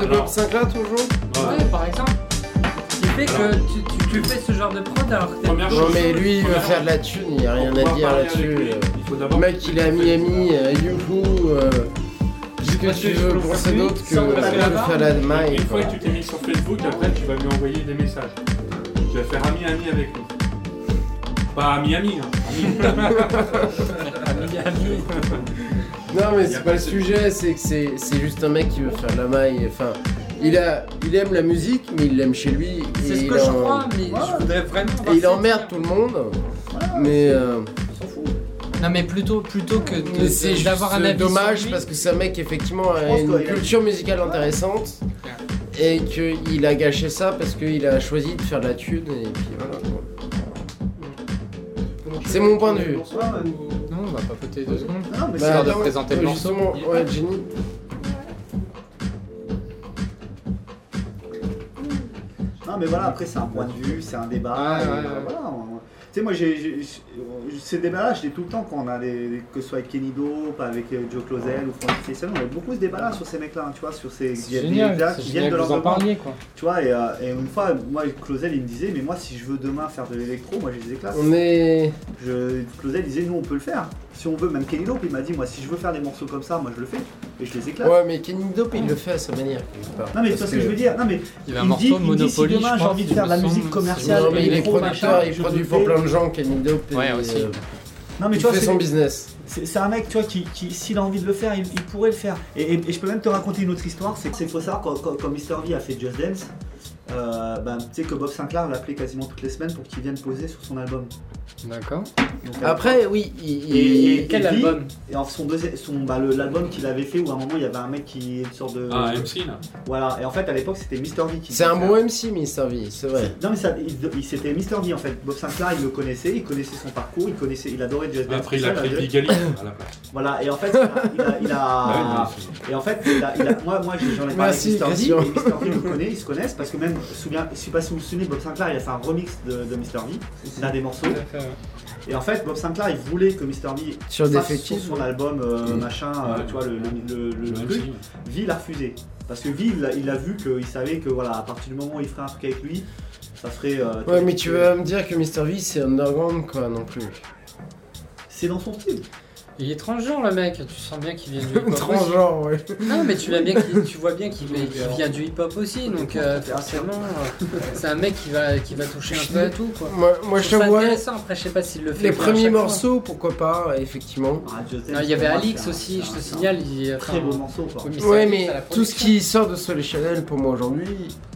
de. Bob Sinclair toujours Ouais, par exemple. Qui fait que tu, tu, tu fais ce genre de prod alors que t'es Première Non chose, mais lui il veut faire de la thune, il n'y a rien Pour à dire là-dessus. lui, Il faut d'abord. Le mec il est à Miami, euh, Youhou, euh, qu'est-ce que Parce tu que veux je penser peux d'autre que de faire la maille Une fois quoi. que tu t'es mis sur Facebook, après tu vas lui envoyer des messages. Tu vas faire ami-ami avec lui. Pas ami-ami, hein. Ami. ami, ami. Non mais c'est pas le sujet, c'est que c'est juste un mec qui veut faire de la maille. Enfin, il a, il aime la musique, mais il l'aime chez lui. C'est et ce il que je crois, mais je voudrais vraiment. Et il emmerde tout le monde. Mais, euh, Non, mais plutôt, plutôt que d'avoir un avis. dommage sur lui. parce que c'est un mec qui effectivement a une culture musicale intéressante et qu'il a gâché ça parce qu'il a choisi de faire de la thune et puis voilà. C'est mon point de vue. Mais Bah, Histoire de attends, présenter le morceau. justement, ouais, Jenny. Non, mais voilà, après, c'est un point de vue, c'est un débat. Ouais, et, ouais, ouais. voilà, on- Tu sais, moi, j'ai, ces débats-là, je l'ai tout le temps quand on a des. que ce soit avec Kenny Dope, avec euh, Joe Clausel ou Francis Session, on a beaucoup ce débat-là sur ces mecs-là, hein, tu vois, sur ces. Des- des génial, gars c'est qui viennent de vous en l'underground. parliez quoi. Tu vois, et, euh, et une fois, moi, Clausel, il me disait, mais moi, si je veux demain faire de l'électro, moi, j'ai des classes. On est. Je, Clausel disait, nous, on peut le faire. Si on veut, même Kenny Dope, il m'a dit, moi, si je veux faire des morceaux comme ça, moi, je le fais. Et je les éclate. Ouais, mais Kenny Dope il le fait à sa manière. Non, mais vois ce que je veux dire. Non, mais Il y avait un Il me dit- morceau il dit, si Monopoly. demain, j'ai envie de faire de la musique c'est- commerciale, Non, mais il est producteur, machin, il je produit pour plein de gens, Kenny Dope. Ouais, aussi. euh, Non, mais il tu vois, fait c'est- son business. C'est c'est un mec, tu vois, qui, qui s'il a envie de le faire, il, il pourrait le faire. Et, et- et je peux même te raconter une autre histoire, c'est qu'il faut savoir, quand, quand, quand Mr. V a fait Just Dance, euh, ben, tu sais que Bob Sinclair l'appelait quasiment toutes les semaines pour qu'il vienne poser sur son album. D'accord. Donc, euh, Après, oui, il. Et- Quel album Et en son deuxième, son, bah, le- l'album qu'il avait fait où à un moment il y avait un mec qui est une sorte de. Ah, MC là. Voilà, et en fait à l'époque c'était Mr. V qui C'est un bon. MC, Mr. V, c'est vrai. Non mais ça, il, il- c'était Mr. V en fait. Bob Sinclair il le connaissait, il connaissait son parcours, il connaissait, il adorait Just Dance. Après, il tout a ça, adorait- Pigalle à la place. Voilà, et en fait, il a. il a- il a- Ah oui, et en fait, il a, il a- moi, moi j'en ai parlé Merci, avec Mr. V, Christian. et Mr. V le connaît, ils se connaissent, parce que même, souviens, je sais pas si vous vous souvenez, Bob Sinclair il a fait un remix de, de Mr. V, d'un des morceaux. Et en fait, Bob Sinclair il voulait que Mr. V Sur son album, euh, Mm. machin, euh, Ouais. tu vois, le, le, le- le Le truc. V il a refusé. Parce que V il a, il a vu qu'il savait que voilà, à partir du moment où il ferait un truc avec lui, ça ferait. euh, Ouais, mais tu veux me dire que Mr. V c'est underground quoi non plus. C'est dans son style. Il est transgenre le mec, tu sens bien qu'il vient du hip-hop. aussi. Transgenre, ouais. Non, mais tu, l'as bien qu'il- tu vois bien qu'il vient du hip-hop aussi, donc euh, forcément, euh, c'est un mec qui va, qui va toucher un peu à tout. Quoi. Moi, moi je t'avoue, intéressant, après je sais pas s'il le fait les premiers fois. morceaux, pourquoi pas, effectivement. Ah, Non, il y avait Alix aussi, je te signale. Il, Très beau morceau quoi. Oui, mais Ouais, tout ce qui sort de Soleil Chanel pour moi aujourd'hui,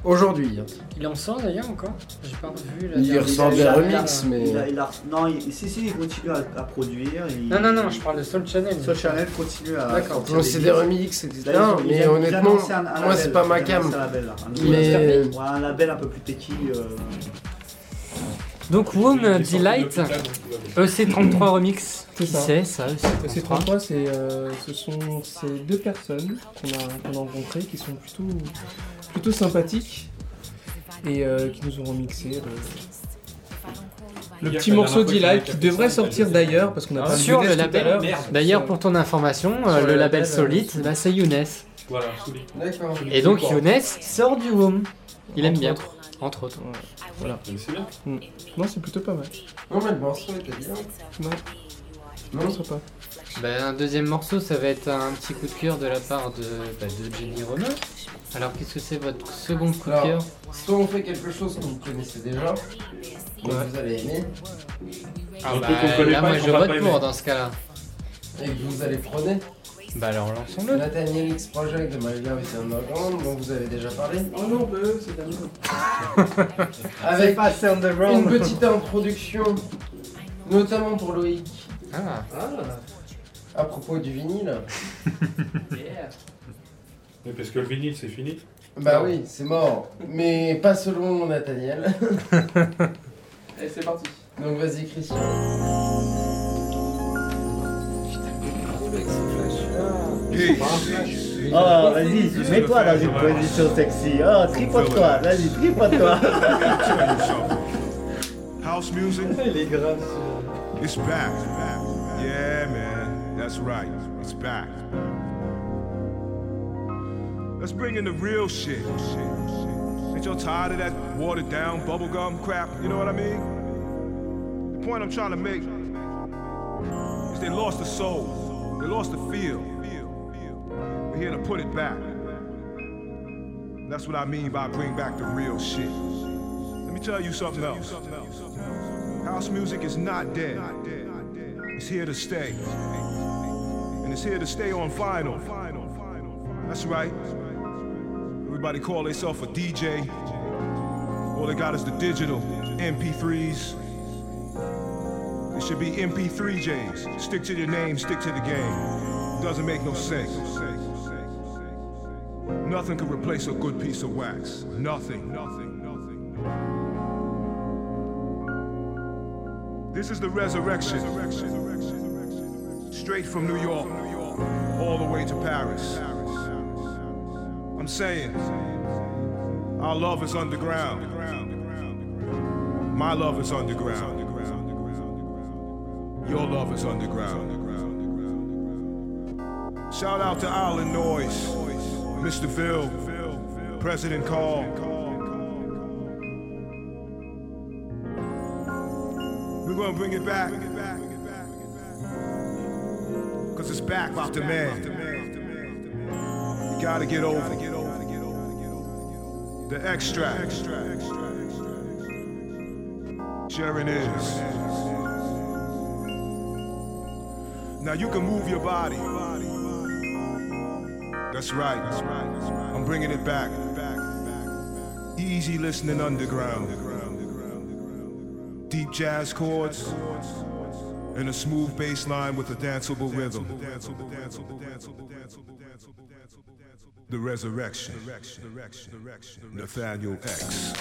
aujourd'hui. Il en sort d'ailleurs encore? J'ai pas revu la Il dernière- ressort des remixes, mais- Il a, il a- non, il, si, si, il continue à, à produire. il- Non, non, non, je parle de Soul Channel. Soul Channel continue à. D'accord. des c'est des remixes, etc. Là, mais honnêtement, un- un moi c'est pas ma cam. un label, là, un Mais. Ouais, un label un peu plus techie. euh, Donc, Womb Delight, depuis là, donc tout va bien. EC33 Remix. C'est Qui ça. c'est ça EC33 Ces 33, c'est, euh, ce sont ces deux personnes qu'on a, qu'on a rencontrées qui sont plutôt, plutôt sympathiques et euh, qui nous ont remixé le, le petit morceau a qui devrait sortir d'ailleurs parce qu'on a Ah, pas sur vu le tout à label. D'ailleurs, pour ton information, euh, le le label label, Solid, euh, bah, c'est Younes. Voilà. Et donc Younes sort du Womb. Il aime bien. autres. Entre autres. Voilà. Mais c'est bien. Non, c'est plutôt pas mal. Non, mais le morceau était bien. Non, Non, non, ça pas. Bah, un deuxième morceau, ça va être un petit coup de cœur de la part de, bah, de Jenny Romer. Alors, qu'est-ce que c'est votre second coup de cœur? soit on fait quelque chose que vous connaissez déjà, que Ouais. vous allez aimer, Ah bah, là, pas, moi, je vote pour aimer. dans ce cas-là. et que vous allez prôner. Bah, alors, lançons-le. Nathaniel X Project de My Love is Underground, dont vous avez déjà parlé. Oh non, bah, c'est d'amour. Avec pas assez une underground. petite introduction, notamment pour Loïc, Ah, à propos du vinyle. Mais parce que le vinyle, c'est fini. Bah oui, c'est mort. Mais pas selon Nathaniel. Allez, c'est parti. Donc vas-y, Christian. Oh, vas-y, mets-toi dans une position sexy. Oh, tripote-toi, vas-y, tripote-toi. House music, Il est grave. it's back. Yeah, man, that's right. It's back. Let's bring in the real shit. Ain't y'all tired of that watered down bubblegum crap? You know what I mean? The point I'm trying to make is they lost the soul. They lost the feel. We're here to put it back. That's what I mean by bring back the real shit. Let me tell you something else. House music is not dead. It's here to stay. And it's here to stay on vinyl. That's right. Everybody call themselves a DJ. All they got is the digital MP3s. It should be MP3Js. Stick to your name, stick to the game. Doesn't make no sense. Nothing can replace a good piece of wax. Nothing. Nothing. Nothing. This is the resurrection. Straight from New York, all the way to Paris. I'm saying, our love is underground. My love is underground. Your love is underground. Shout out to Island Noise, Mr. Phil, President Carl. We're gonna bring it back. Cause it's back by demand. You gotta get over. The extract. Sharon is. Now you can move your body. That's right. That's right. That's right. I'm bringing it back. Easy listening underground. Deep jazz chords and a smooth bass line with a danceable rhythm. The resurrection. Nathaniel X.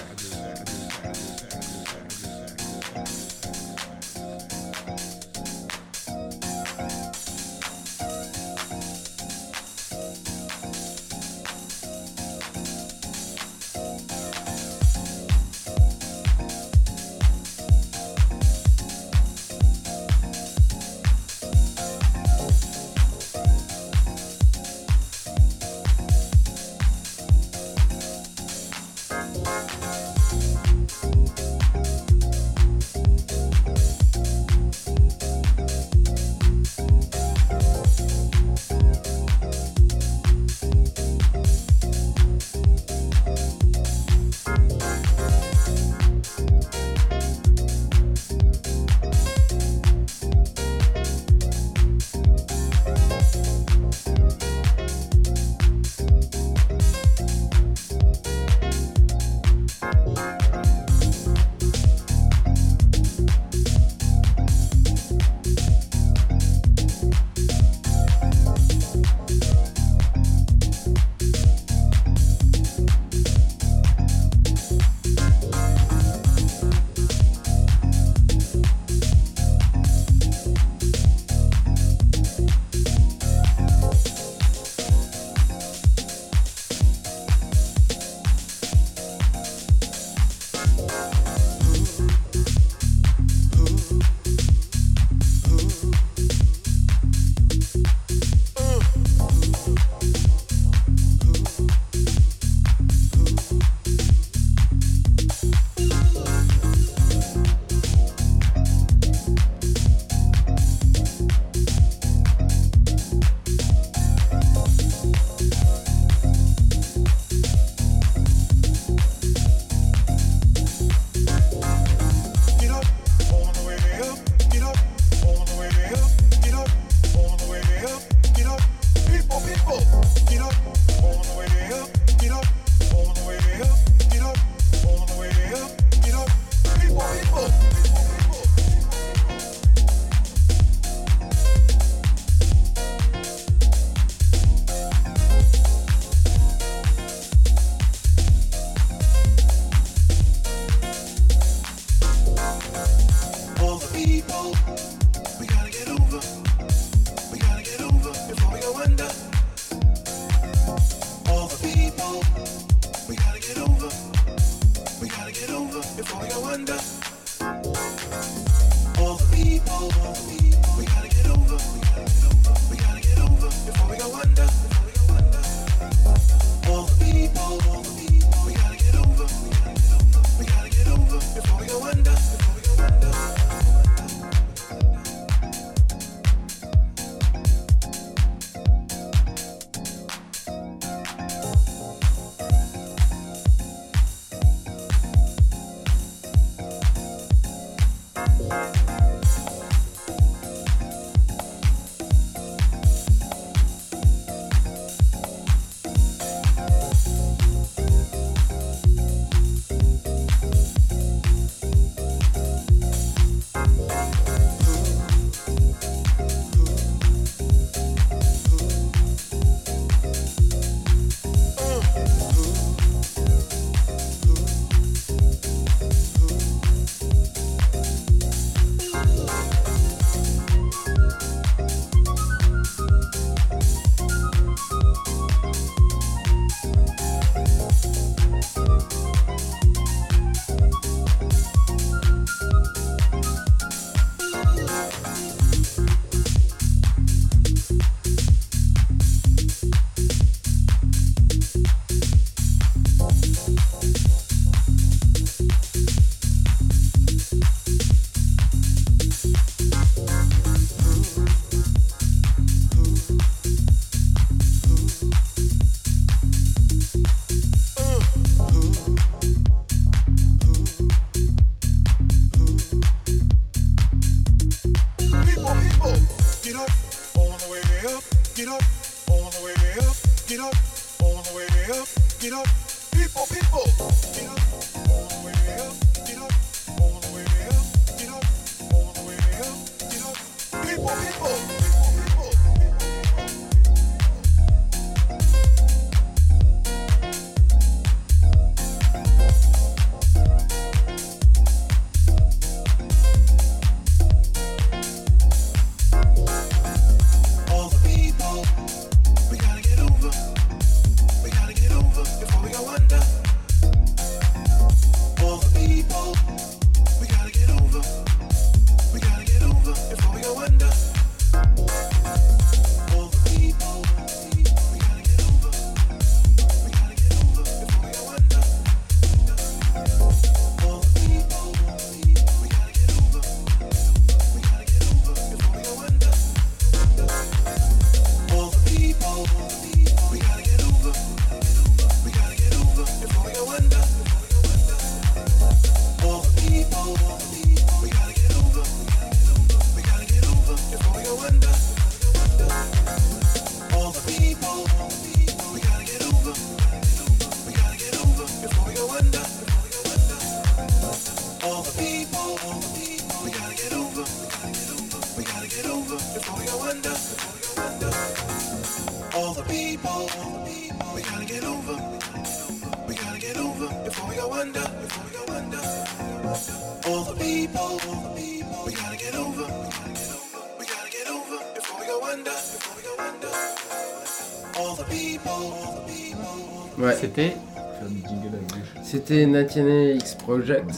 c'était Natiane X Project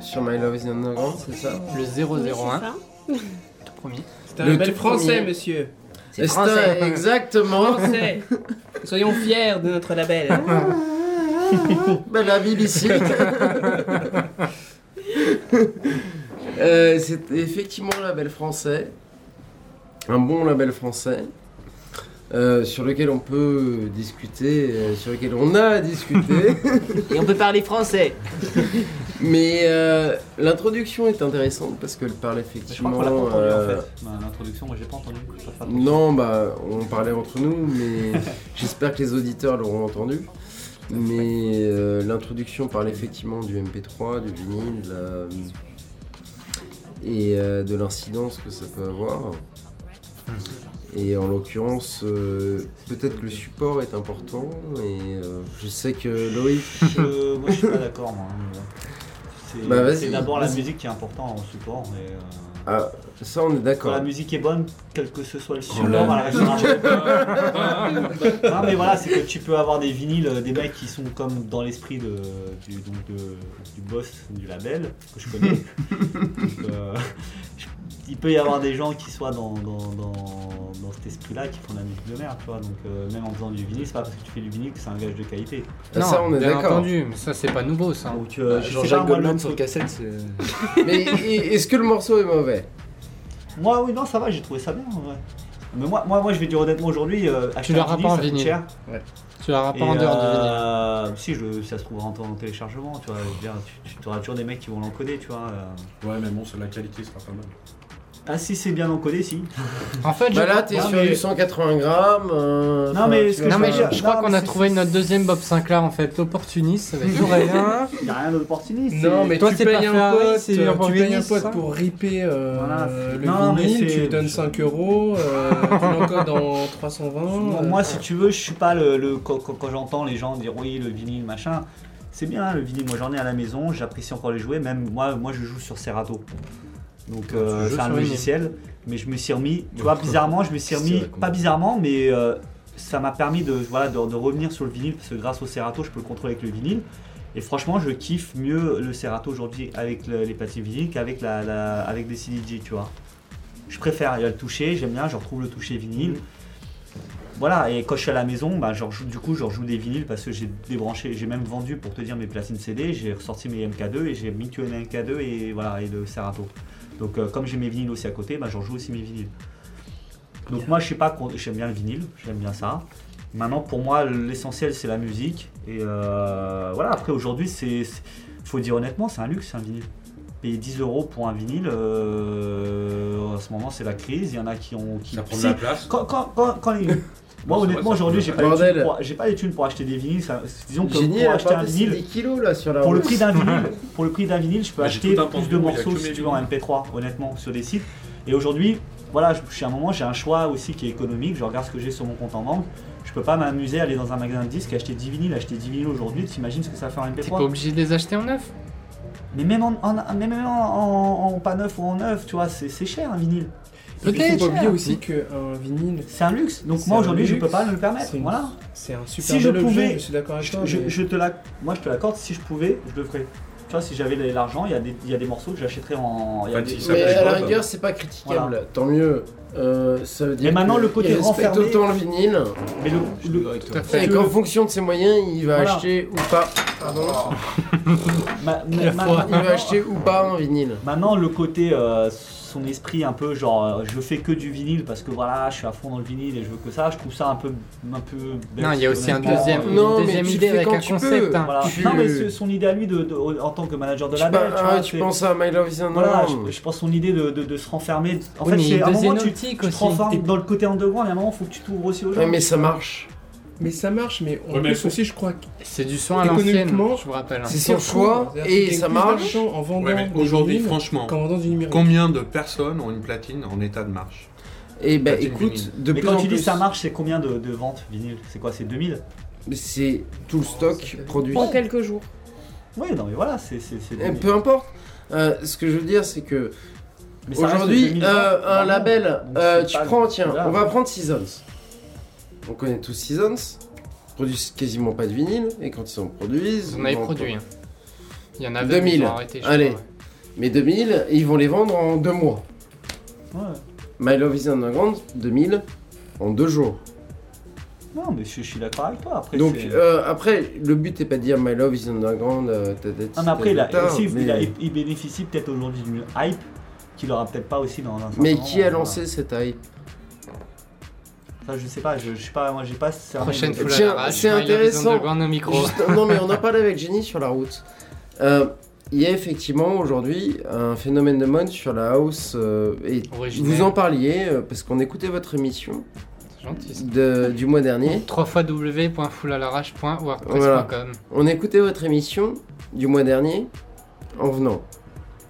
sur My Love is Underground, c'est ça le 001, ça. tout premier. C'est un Le label tout français, premier. monsieur. C'est ça, exactement. Français. Soyons fiers de notre label. Ben la BBC. Euh, c'est effectivement un label français, un bon label français, euh, sur lequel on peut discuter, euh, sur lequel on a discuté. Et on peut parler français. Mais euh, l'introduction est intéressante parce qu'elle parle Je crois effectivement. qu'on l'a pas entendu euh, en fait. Bah, L'introduction, moi j'ai pas entendu. Pas. Non, bah, on parlait entre nous, mais j'espère que les auditeurs l'auront entendu. Mais euh, l'introduction parle effectivement du MP3, du vinyle et euh, de l'incidence que ça peut avoir. Et en l'occurrence, euh, peut-être que le support est important. Et euh, je sais que Loïc. Je- moi je suis pas d'accord moi. hein. C'est Bah, c'est d'abord la musique qui est importante en support. Mais, euh, Ah, ça, on est quand d'accord. la musique est bonne, quel que ce soit le support, là. elle restera Non mais voilà, c'est que tu peux avoir des vinyles, euh, des mecs qui sont comme dans l'esprit de, du, donc de- du boss du label que je connais. Donc, euh, je- il peut y avoir des gens qui soient dans, dans, dans- dans cet esprit-là, qui font de la musique de merde, tu vois. Donc euh, même en faisant du vinyle, c'est pas parce que tu fais du vinyle que c'est un gage de qualité. Ah, ça, on est bien d'accord. entendu, mais ça c'est pas nouveau ça. Donc euh, pas, Jean-Jacques Goldman le- sur cassette, c'est. Mais est-ce que le morceau est mauvais? Moi oui non ça va, j'ai trouvé ça bien en vrai. Mais moi, moi, moi je vais dire honnêtement aujourd'hui, euh, acheter l'auras un pas en vinyle, ça coûte vinyle. cher. Tu l'auras pas en dehors du vinyle. euh, Si, je, ça se trouvera en, en téléchargement, tu vois. je veux dire, tu, tu auras toujours des mecs qui vont l'encoder, tu vois. euh. Ouais, mais bon, c'est la qualité sera pas mal. Ah, si c'est bien encodé, si. En fait, je, Bah là, t'es sur mais- du 180 grammes. euh, Non, mais que non mais je, je Non, crois qu'on a trouvé notre deuxième Bob Sinclair en fait, l'opportuniste, ça va être rien. Il n'y a rien d'opportuniste. Non, mais Toi, tu c'est payes pas un pote, euh, tu payes un pote pour ripper euh, Voilà. le Non, vinyle, tu lui donnes 5 euros, euh, tu l'encodes en 320. Moi, euh, moi, si tu veux, je suis pas le. quand- quand j'entends les gens dire oui, le vinyle, machin. C'est bien le vinyle, moi j'en ai à la maison, j'apprécie encore les jouer, même moi, moi je joue sur Serato. Donc euh, c'est un logiciel, mais je me suis remis, tu vois, bizarrement, je me suis remis, pas bizarrement, mais euh, ça m'a permis de, voilà, de, de revenir sur le vinyle, parce que grâce au Serato, je peux le contrôler avec le vinyle. Et franchement, je kiffe mieux le Serato aujourd'hui avec le- les platines vinyles qu'avec la, la- avec des CDJ, tu vois. Je préfère, il y a le toucher, j'aime bien, je retrouve le toucher vinyle. Voilà, et quand je suis à la maison, bah, je rejoue- du coup, je rejoue des vinyles parce que j'ai débranché, j'ai même vendu pour te dire mes platines CD, j'ai ressorti mes MK2 et j'ai mis que les MK2 et voilà, et le Serato. Donc, euh, comme j'ai mes vinyles aussi à côté, bah, je rejoue aussi mes vinyles. Donc, moi, je sais pas, j'aime bien le vinyle, j'aime bien ça. Maintenant, pour moi, l'essentiel, c'est la musique. Et euh, voilà, après, aujourd'hui, c'est, faut dire honnêtement, c'est un luxe, un vinyle. payer 10 euros pour un vinyle, euh, en ce moment c'est la crise, il y en a qui ont... Qui... Ça prend de la place. quand, quand, quand, quand les- Moi honnêtement aujourd'hui j'ai pas, les thunes pour- j'ai pas les thunes pour acheter des vinyles, ça- disons que Génie, pour elle a acheter pas un passé vinyle, 10 kilos là sur la pour le route. prix d'un vinyle, pour le prix d'un vinyle, je peux Bah, j'ai acheter tout un plus de pendu où il y a morceaux si mes tu veux en MP3, honnêtement, sur des sites. Et aujourd'hui, voilà, je, je suis à un moment, j'ai un choix aussi qui est économique. Je regarde ce que j'ai sur mon compte en banque. Je peux pas m'amuser à aller dans un magasin de disques, acheter 10 vinyles, acheter 10 vinyles aujourd'hui. T'imagines ce que ça va faire en T'es pas MP3 obligé de les acheter en neuf? Mais même en, en- mais même en, en- en pas neuf ou en neuf, tu vois, c'est c'est cher un vinyle. Il faut Peut-être. pas oublier aussi qu'un vinyle, C'est un luxe. Donc moi aujourd'hui, je peux pas me le permettre. Une- Voilà. c'est un super Si je objet, pouvais- je suis d'accord avec Je, toi. je- mais- je te la, moi je te l'accorde, si je pouvais, je le ferais. Tu vois, si j'avais l'argent, il y, a des- il y a des morceaux que j'achèterais en. il y a Enfin, des- si ça Mais à la rigueur, c'est pas critiquable. Voilà. Tant mieux. Euh, ça veut dire Mais maintenant, que le côté renfermé- autant le vinyle. Mais le, le-. Tout à fait. Et qu'en fonction de ses moyens, il va Voilà. acheter ou pas. Pardon. ma- ma- La ma- foi. Il va acheter ou pas un vinyle. Maintenant, le côté, euh, son esprit un peu genre, euh, je fais que du vinyle parce que voilà, je suis à fond dans le vinyle et je veux que ça, je trouve ça un peu. Un peu Non, il y a aussi un honnêtement. deuxième, une Non, mais deuxième idée fais avec quand un tu concept. peux. hein. Voilà. Tu- Non, mais c'est son idée à lui de, de- en tant que manager de Tu, label. pas- tu ah, vois, tu penses à My Love is Voilà, je, je pense son idée de, de- de se renfermer. En Oui, fait, c'est à un moment tu, tu te renfermes dans le côté underground, et à un moment, faut que tu t'ouvres aussi aux gens. Ouais, mais ça marche. Mais ça marche, mais en Ouais, mais plus aussi, je crois que C'est du son à l'ancienne, Économiquement, je vous rappelle. hein. C'est c'est son choix C'est-à-dire et ça marche. en vendant Ouais, aujourd'hui, franchement, vendant du combien de personnes ont une platine en état de marche? Et ben Platine écoute, vinyle. de mais plus quand en tu dis ça marche, c'est combien de, de ventes vinyle? C'est quoi C'est 2000 c'est tout le stock produit. En quelques jours. Oui, non, mais voilà, c'est. c'est- c'est Et 2000. peu importe. Euh, ce que je veux dire, c'est que Mais ça reste aujourd'hui, 2000 euh, un label, euh, tu prends, tiens, on va prendre Seasons. On connaît tous Seasons. Ils produisent quasiment pas de vinyle et quand ils en produisent, ils en produit. hein. Il y en avait 2000. mais ils ont arrêté, je Allez. crois, ouais. Mais 2000, ils vont les vendre en deux mois. Ouais. My Love is Underground, 2000 en deux jours. Non, mais je, je suis d'accord avec toi. Après, Donc euh, après, le but n'est pas de dire My Love is Underground. euh, Non, mais après, a, aussi, mais- il, a- il bénéficie peut-être aujourd'hui d'une hype qu'il aura peut-être pas aussi dans un Mais qui a lancé cette hype? Je sais pas, je, je sais pas, moi j'ai pas Prochaine à Tiens, c'est intéressant. Micro. Juste- non mais on en parlait avec Jenny sur la route. Euh, il y a effectivement aujourd'hui un phénomène de mode sur la house euh, et vous en parliez euh, parce qu'on écoutait votre émission gentil. de- du mois dernier. www.foulalarache.wordpress.com On écoutait votre émission du mois dernier en venant.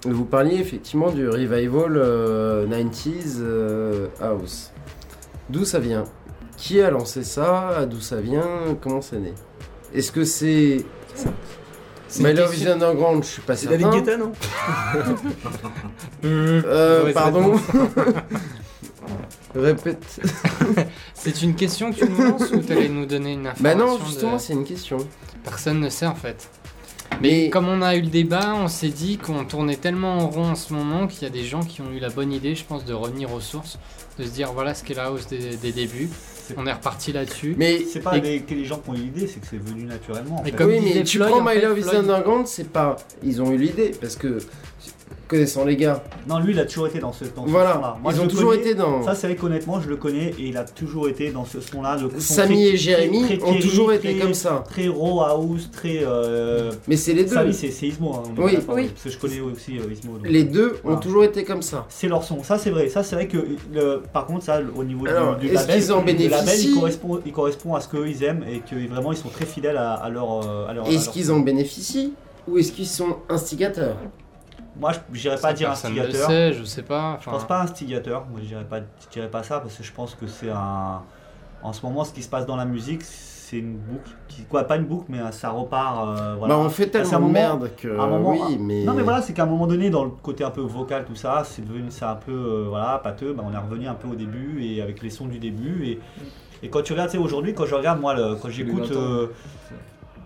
Vous parliez effectivement du revival euh, 90s euh, house. D'où ça vient? Qui a lancé ça? D'où ça vient? Comment c'est né? Est-ce que c'est C'est My une Love is Underground Je suis pas C'est certain. David Guetta, non? Euh, Mauvaise pardon. Répète. C'est une question que tu nous lances ou t'allais nous donner une Bah information non, de- justement, c'est une question. Personne ne sait en fait. Mais, Mais- comme on a eu le débat, on s'est dit qu'on tournait tellement en rond en ce moment qu'il y a des gens qui ont eu la bonne idée, je pense, de revenir aux sources, de se dire voilà ce qu'est la hausse des, des débuts. On est reparti là-dessus. Mais C'est pas Et- les, que les gens qui ont eu l'idée, c'est que c'est venu naturellement. en fait. comme oui, mais tu Floyd, prends en My fait, Love is Underground, c'est pas. Ils ont eu l'idée parce que connaissant les gars, Non, lui il a toujours été dans ce, dans ce voilà, son-là. Moi, ils ont toujours connais. été dans. Ça, c'est vrai qu'honnêtement, je le connais et il a toujours été dans ce son-là. le son Samy et Jérémy très- très ont toujours été comme ça. Très raw house, très. Euh... Mais c'est les deux. Samy, c'est Ismo. hein, Oui. Oui. Parce que je connais aussi euh, Ismo. donc. Les deux ont toujours été comme ça. C'est leur son, ça c'est vrai, ça c'est vrai que le, par contre ça au niveau du- Alors, du, est-ce label, qu'ils en le label bénéficient il correspond, il correspond à ce qu'ils aiment et que vraiment ils sont très fidèles à, à leur, euh, à leur. à Est-ce qu'ils en bénéficient ou est-ce qu'ils sont instigateurs? Moi je n'irais pas Ça, dire le instigateur. sait, je sais pas. Je pense pas instigateur, moi je dirais pas, je dirais pas ça parce que je pense que c'est un. En ce moment ce qui se passe dans la musique c'est une boucle, qui, quoi pas une boucle mais ça repart. euh, voilà. Bah on fait C'est un tellement de moment- merde que un moment- oui, mais Non mais voilà, c'est qu'à un moment donné, dans le côté un peu vocal, tout ça, c'est devenu c'est un peu euh, voilà pâteux. Bah, on est revenu un peu au début et avec les sons du début et, et quand tu regardes, tu sais, aujourd'hui, quand je regarde moi, le- quand j'écoute 20 ans. euh,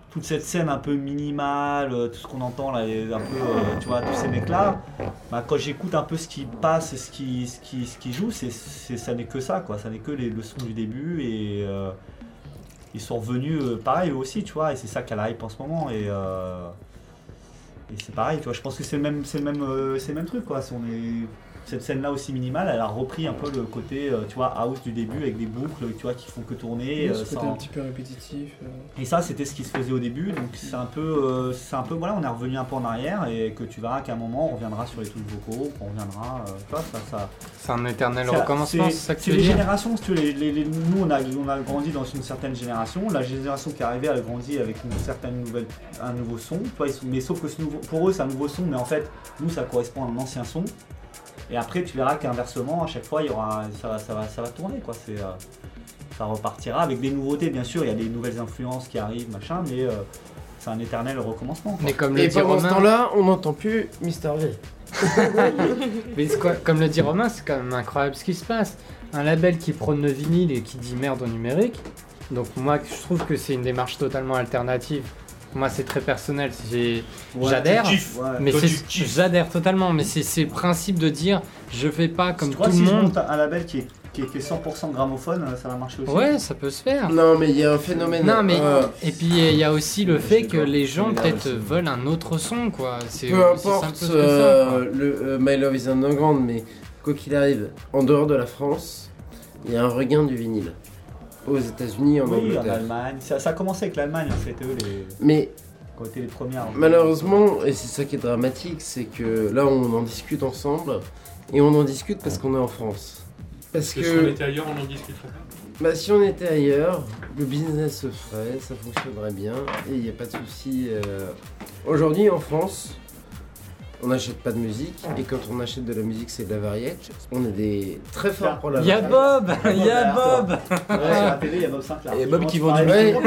toute cette scène un peu minimale, euh, tout ce qu'on entend là, un peu, euh, tu vois, tous ces mecs là, bah, quand j'écoute un peu ce qui passe, et ce qui ce qui ce qui joue, c'est ça n'est que ça quoi, ça n'est que les, le son du début et euh, ils sont revenus pareil eux aussi, tu vois, et c'est ça la hype en ce moment et et c'est pareil, tu vois, je pense que c'est le même, c'est le même, c'est le même truc, quoi. Si on est, cette scène-là aussi minimale, elle a repris un peu le côté, euh, tu vois, house du début avec des boucles, tu vois, qui font que tourner. Oui, euh, sans- un petit peu répétitif. euh. Et ça, c'était ce qui se faisait au début, donc c'est un peu, euh, c'est un peu, voilà, on est revenu un peu en arrière et que tu verras qu'à un moment, on reviendra sur les trucs vocaux, on reviendra, euh, tu vois, ça, ça, C'est un éternel recommencement, c'est ça que tu les dire générations, si tu veux, les- les- les- nous on a, on a grandi dans une certaine génération, la génération qui est arrivée elle a grandi avec une certaine nouvelle, un nouveau son, tu vois, mais sauf que ce nouveau, pour eux c'est un nouveau son, mais en fait nous ça correspond à un ancien son. Et après tu verras qu'inversement à chaque fois il y aura, ça, va, ça, va, ça va tourner quoi, c'est, euh, ça repartira avec des nouveautés bien sûr, il y a des nouvelles influences qui arrivent machin, mais euh, c'est un éternel recommencement. quoi. Mais comme le Et dit pendant ce Romain, temps-là, on n'entend plus Mister V. mais c'est quoi- comme le dit Romain, c'est quand même incroyable ce qui se passe. Un label qui prône le vinyle et qui dit merde au numérique. Donc moi, je trouve que c'est une démarche totalement alternative. Moi, c'est très personnel. Ouais, J'adhère. ouais. Mais j'adhère totalement. Mais c'est, le principe de dire, je fais pas comme tu tout crois le si je monde. monte un label qui est, qui est, qui est 100% gramophone, euh, ça va marcher aussi Ouais, ça peut se faire. Non, mais il y a un phénomène. Non mais euh, et puis il y a aussi le fait que les gens Je peut-être veulent un autre son quoi. C'est peu aussi simple importe que ça, euh, quoi. le euh, My Love is Underground, mais quoi qu'il arrive, en dehors de la France, il y a un regain du vinyle. Aux États-Unis, en Oui, en. Allemagne. Ça, ça a commencé avec l'Allemagne, en fait, eux, les, Mais qui ont été les premières. malheureusement, et c'est ça qui est dramatique, c'est que là on en discute ensemble, et on en discute parce qu'on est en France. Parce que si on était ailleurs, on en discuterait pas. bah, si on était ailleurs, le business se ferait, ça fonctionnerait bien, et il n'y a pas de souci. euh. Aujourd'hui en France, on n'achète pas de musique, et quand on achète de la musique, c'est de la variette. On est des très forts pour la Il y a variette. Bob, il y a Bob. Ouais, sur la télé, il y a Bob Sinclair. Et Bob qui vend du mytho.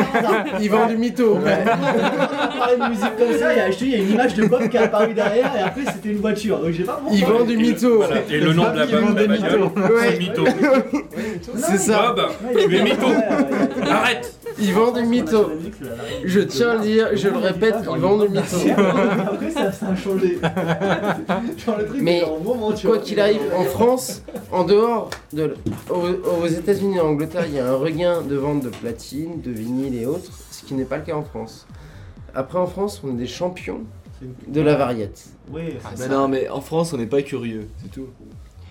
Il vend du mytho. Ouais. On parlait de musique comme ça, il y a, je te dis, il y a une image de Bob qui est apparue derrière, et après c'était une voiture. Donc j'ai pas Il vend du mytho. Voilà. Et le nom de la bagnole, c'est Mytho. C'est ça. Bob, a- tu es mytho. Arrête Il vend du mytho. Je tiens à le dire, je le répète, il vend du mytho. Après, ça, ça a changé. Mais Quoi qu'il arrive, en France, en dehors de. Aux, États-Unis et en Angleterre, il y a un regain de vente de platine, de vinyle et autres, ce qui n'est pas le cas en France. Après, en France, on est des champions de la variette. Oui, Ah, c'est Mais ça. non, mais en France, on n'est pas curieux, c'est tout.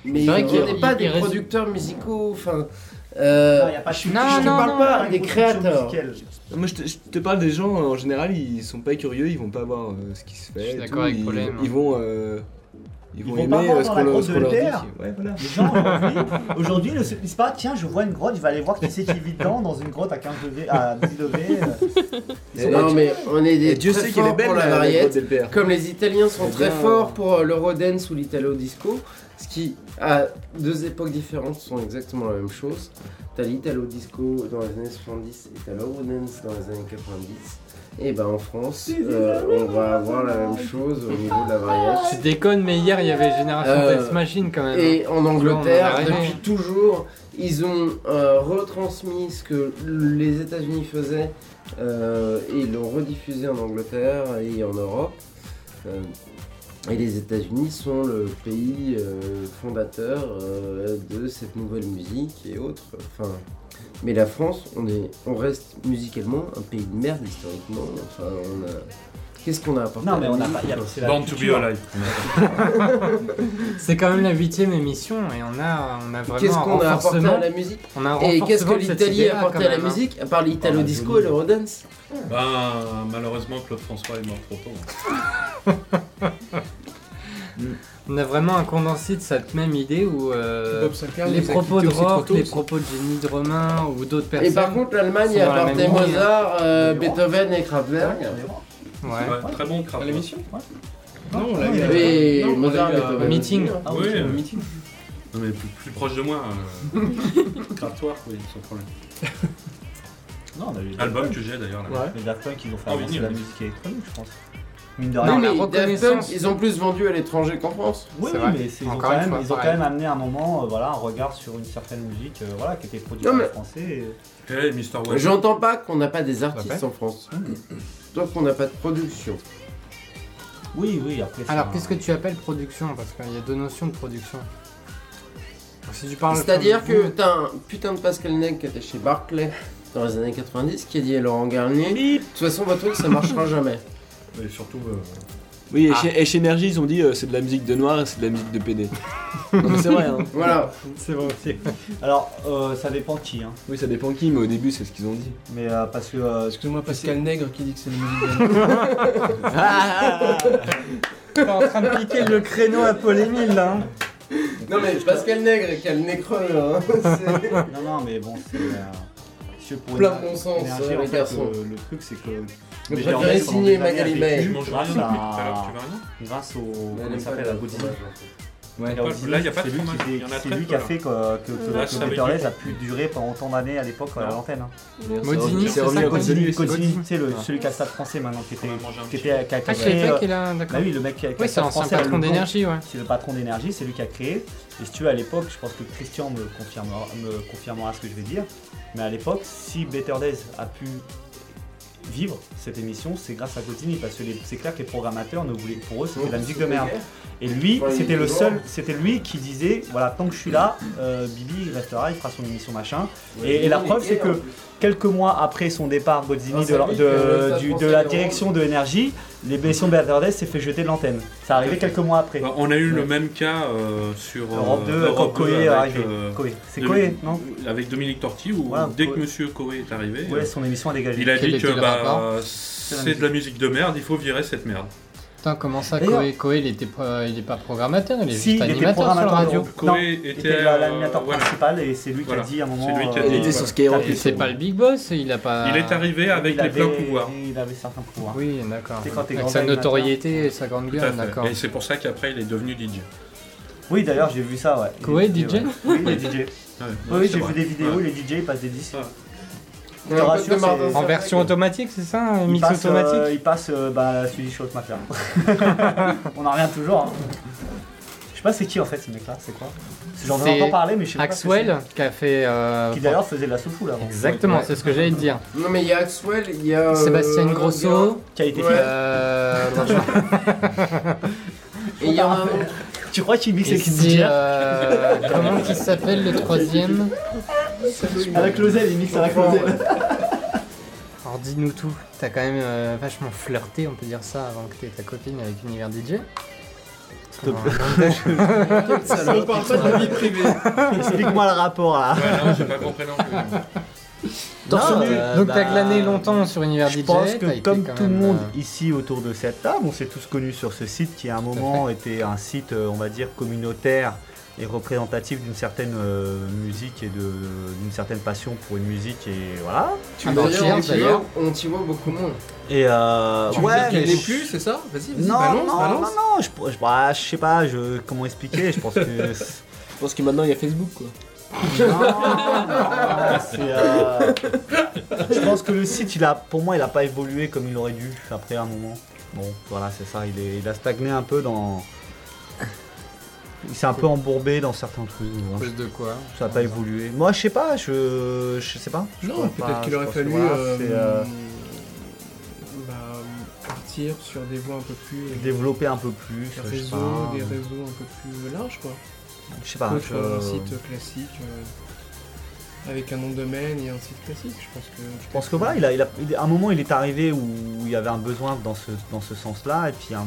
Mais qu'il- a pas des producteurs musicaux, enfin. Euh, Non, y a pas de- je Non, je te non, parle non, pas des créateurs. Moi, je te, je te parle des gens, en général, ils sont pas curieux, ils vont pas voir euh, ce qui se fait. Je suis et d'accord tout, avec ils, Paulin. ils vont, euh, ils vont vont aimer pas voir ce dans qu'on la leur, grotte ce de qu'on leur dit. LPR. Ouais, voilà. Les gens aujourd'hui, ne se disent pas tiens je vois une grotte, je vais aller voir qui c'est qui vit dedans dans une grotte à 15 degrés, à 10 degrés. Non, mais on est des Dieu très sait qu'elle est forts belle, pour la d'Elpère. Comme les Italiens sont très bien, forts pour euh, l'Eurodance ou l'Italo Disco, ce qui, à deux époques différentes, sont exactement la même chose. T'as l'Italo Disco dans les années 70 et t'as l'Eurodance dans les années 90. Et ben en France, euh, on va avoir la même chose au niveau de la variette. Tu déconnes, mais hier il y avait Génération Euh, Dance Machine quand même. Et en Angleterre, depuis toujours, ils ont euh, retransmis ce que les États-Unis faisaient euh, et ils l'ont rediffusé en Angleterre et en Europe. Et les États-Unis sont le pays euh, fondateur euh, de cette nouvelle musique et autres. Enfin, mais la France, on, est, on reste musicalement un pays de merde historiquement. Enfin, on a... Qu'est-ce qu'on a apporté Non à mais la on n'a musique pas. y a- Born to be alive. C'est quand même la huitième émission et on a, on a vraiment Qu'est-ce qu'on a apporté à la musique On a Et qu'est-ce que l'Italie a apporté à la hein. musique, à part l'Italo Disco et l'Eurodance Ben, malheureusement, Claude François est mort trop tôt. On a vraiment un condensé de cette même idée où euh, Bob Sinclair les a propos de rock, tôt les aussi. propos de Jenny de Romain ou d'autres personnes. Et par contre, l'Allemagne sont a dans la apporté. Mozart, euh, Beethoven et Kraftwerk. ouais. Ouais, très bon. À l'émission Non, Non, on l'a eu Mozart, Beethoven. meeting. Ah Oui, meeting. Non, mais plus, plus proche de moi, euh, Kraftwerk, oui, sans problème. Non, on a eu Album que j'ai d'ailleurs là. Ouais. Les Daft Punk ils ont fait Ah avancer oui. la musique électronique, je pense. Mine de Non, rien. Non, la mais Daft reconnaissance- Punk, ils ont plus vendu à l'étranger qu'en France. Oui, oui, mais ils, ont quand même, fois, ils ont quand pareil. même amené un moment, euh, voilà, un regard sur une certaine musique, euh, voilà, qui était produite mais- les Français. et-. J'entends pas qu'on n'a pas des artistes en France. Tant qu'on n'a pas de production. Oui, oui, après. Alors un- qu'est-ce que tu appelles production? Parce qu'il y a deux notions de production. Si C'est-à-dire que vous- t'as un putain de Pascal Neg qui était chez Barclay dans les années 90 qui a dit à Laurent Garnier De toute façon, votre truc ça marchera jamais. Et surtout, euh, Oui, et, Ah. chez, et chez Energy, ils ont dit euh, c'est de la musique de noir et c'est de la musique de PD. non, mais c'est vrai, hein. Voilà. C'est bon aussi. Alors, euh, ça dépend de qui, hein. Oui, ça dépend qui, mais au début, c'est ce qu'ils ont dit. Mais euh, parce que. euh, Excuse-moi, Pascal Nègre qui dit que c'est une musique de T'es en train de piquer le créneau à Paul Émile là. hein. Non mais Pascal Nègre qui a le nez creux là. hein. Non, non, mais bon, c'est. Euh, pour Plein de bon sens, énergie, euh, en les fait, garçons. Le, le truc, c'est que. Je préférais pendant des années, Magali a May. vécu Tu manges grâce rien tout à l'heure, à. tu veux rien Grâce au. Comment il s'appelle le à Godzilla. fromage. Ouais, Là, pas- aussi, là, il y a pas de c'est lui fromage, qui fait- il y en a C'est très lui peu, qui a là. fait que, que, que, que a pu durer pendant autant d'années à l'époque à l'antenne. hein. C'est revenu ça, à tu sais, le- celui qui a le stade français maintenant, qui était, On un qui petit était, qui a, qui a Ah, je créé, savais pas euh, qu'il a. Bah D'accord. oui, le mec qui a, qui a Oui, le c'est stade français, patron d'énergie, ouais. C'est le patron d'énergie, c'est lui qui a créé. Et si tu veux, à l'époque, je pense que Christian me confirmera, me confirmera ce que je vais dire. Mais à l'époque, si Better Days a pu vivre cette émission, c'est grâce à Godzini. Parce que c'est clair que les programmateurs ne voulaient, pour eux, c'était de la musique de merde. Et lui, c'était le seul, c'était lui qui disait, voilà, tant que je suis là, euh, Bibi il restera, il fera son émission machin. Et, et la preuve, c'est que quelques mois après son départ, Godzini, de, la- de- du- de direction de énergie, l'émission Better Days s'est fait jeter de l'antenne. Ça arrivait quelques mois après. Bah, on a eu Ouais. le même cas euh, sur euh, Europe 2, Europe quand 2 Coé est avec, arrivé. euh. C'est Dominique- Coé, non avec Dominique Torti où Voilà, dès que. Monsieur Coé est arrivé, Ouais, son émission a dégagé. il a Quel dit était que le bah, rapport c'est de la musique de merde, il faut virer cette merde. Putain, comment ça, Koé Koé, il était pas, il est pas programmateur, il est Si, juste il était animateur sur la radio. Il était, euh, l'animateur voilà. principal et c'est lui qui a dit à un moment. C'est lui qui a euh, dit, Il était sur Skyrock. C'est pas le big boss, il a pas. Il est arrivé avec il les pleins pouvoirs. Il avait certains pouvoirs. Oui, d'accord. C'est quand t'es Avec sa notoriété et sa grande gueule, d'accord. Et c'est pour ça qu'après il est devenu DJ. Oui, d'ailleurs, j'ai vu ça, ouais. Koé, DJ? Oui, il est DJ. Oui, j'ai vu des vidéos, les DJ passent des disques. Ouais. Je te rassure, c'est- En version automatique, c'est ça Un Il mix passe, automatique euh, il passe euh, bah, Swedish House Mafia. On en revient toujours. hein. Je sais pas c'est qui en fait ce mec là, c'est quoi? C'est J'en C'est entends parler mais je sais pas. ce que Axwell qui a fait. euh. Qui d'ailleurs faisait de la soufou là avant. Exactement, c'est ce que j'allais te dire. Non mais il y a Axwell, il y a... euh, Sébastien autre Grosso. Qui a été Ouais. filmé. Euh, Et il y a un... Tu crois qu'il mixe et avec une euh, comment il s'appelle le troisième À la Closelle, il mixe à la Closelle. Alors dis-nous tout. T'as quand même euh, vachement flirté, on peut dire ça, avant que t'aies ta copine avec Univers DJ. S'il te plaît. On parle pas de la vie privée. Explique-moi le rapport là. Ouais, non, j'ai pas compris non plus. Torse Non, nu. euh, Donc t'as bah, glané longtemps sur Univers Je DJ. pense t'as que comme tout le monde euh, ici autour de cette table, on s'est tous connus sur ce site qui à un moment était un site, euh, on va dire, communautaire et représentatif d'une certaine euh, musique et de- d'une certaine passion pour une musique et voilà. Ah bah, D'ailleurs, on t'y d'ailleurs. voit- on t'y voit beaucoup moins. Et euh, Tu ouais, mais je- plus, c'est ça? Vas-y, vas-y, Non, balance, non, balance. non, non, je, je, bah, je sais pas, je, comment expliquer, je pense que... Je pense que maintenant il y a Facebook quoi. Non, non, c'est, euh, Je pense que le site, il a, pour moi, il a pas évolué comme il aurait dû après un moment. Bon, voilà, c'est ça. Il, est, il a stagné un peu dans. Il s'est un peu embourbé dans certains trucs. de quoi ça n'a pas évolué. Moi, je sais pas. Je, je sais pas. Je Non, peut-être qu'il aurait fallu voilà, euh, euh, bah, partir sur des voies un peu plus. développer un peu plus. des réseaux, pas. des réseaux un peu plus larges quoi. Je sais pas. Je- un site classique euh, avec un nom de domaine et un site classique. Je pense que. Je pense que voilà, il a, il a, il- à un moment il est arrivé où il y avait un besoin dans ce, dans ce sens-là, et puis un-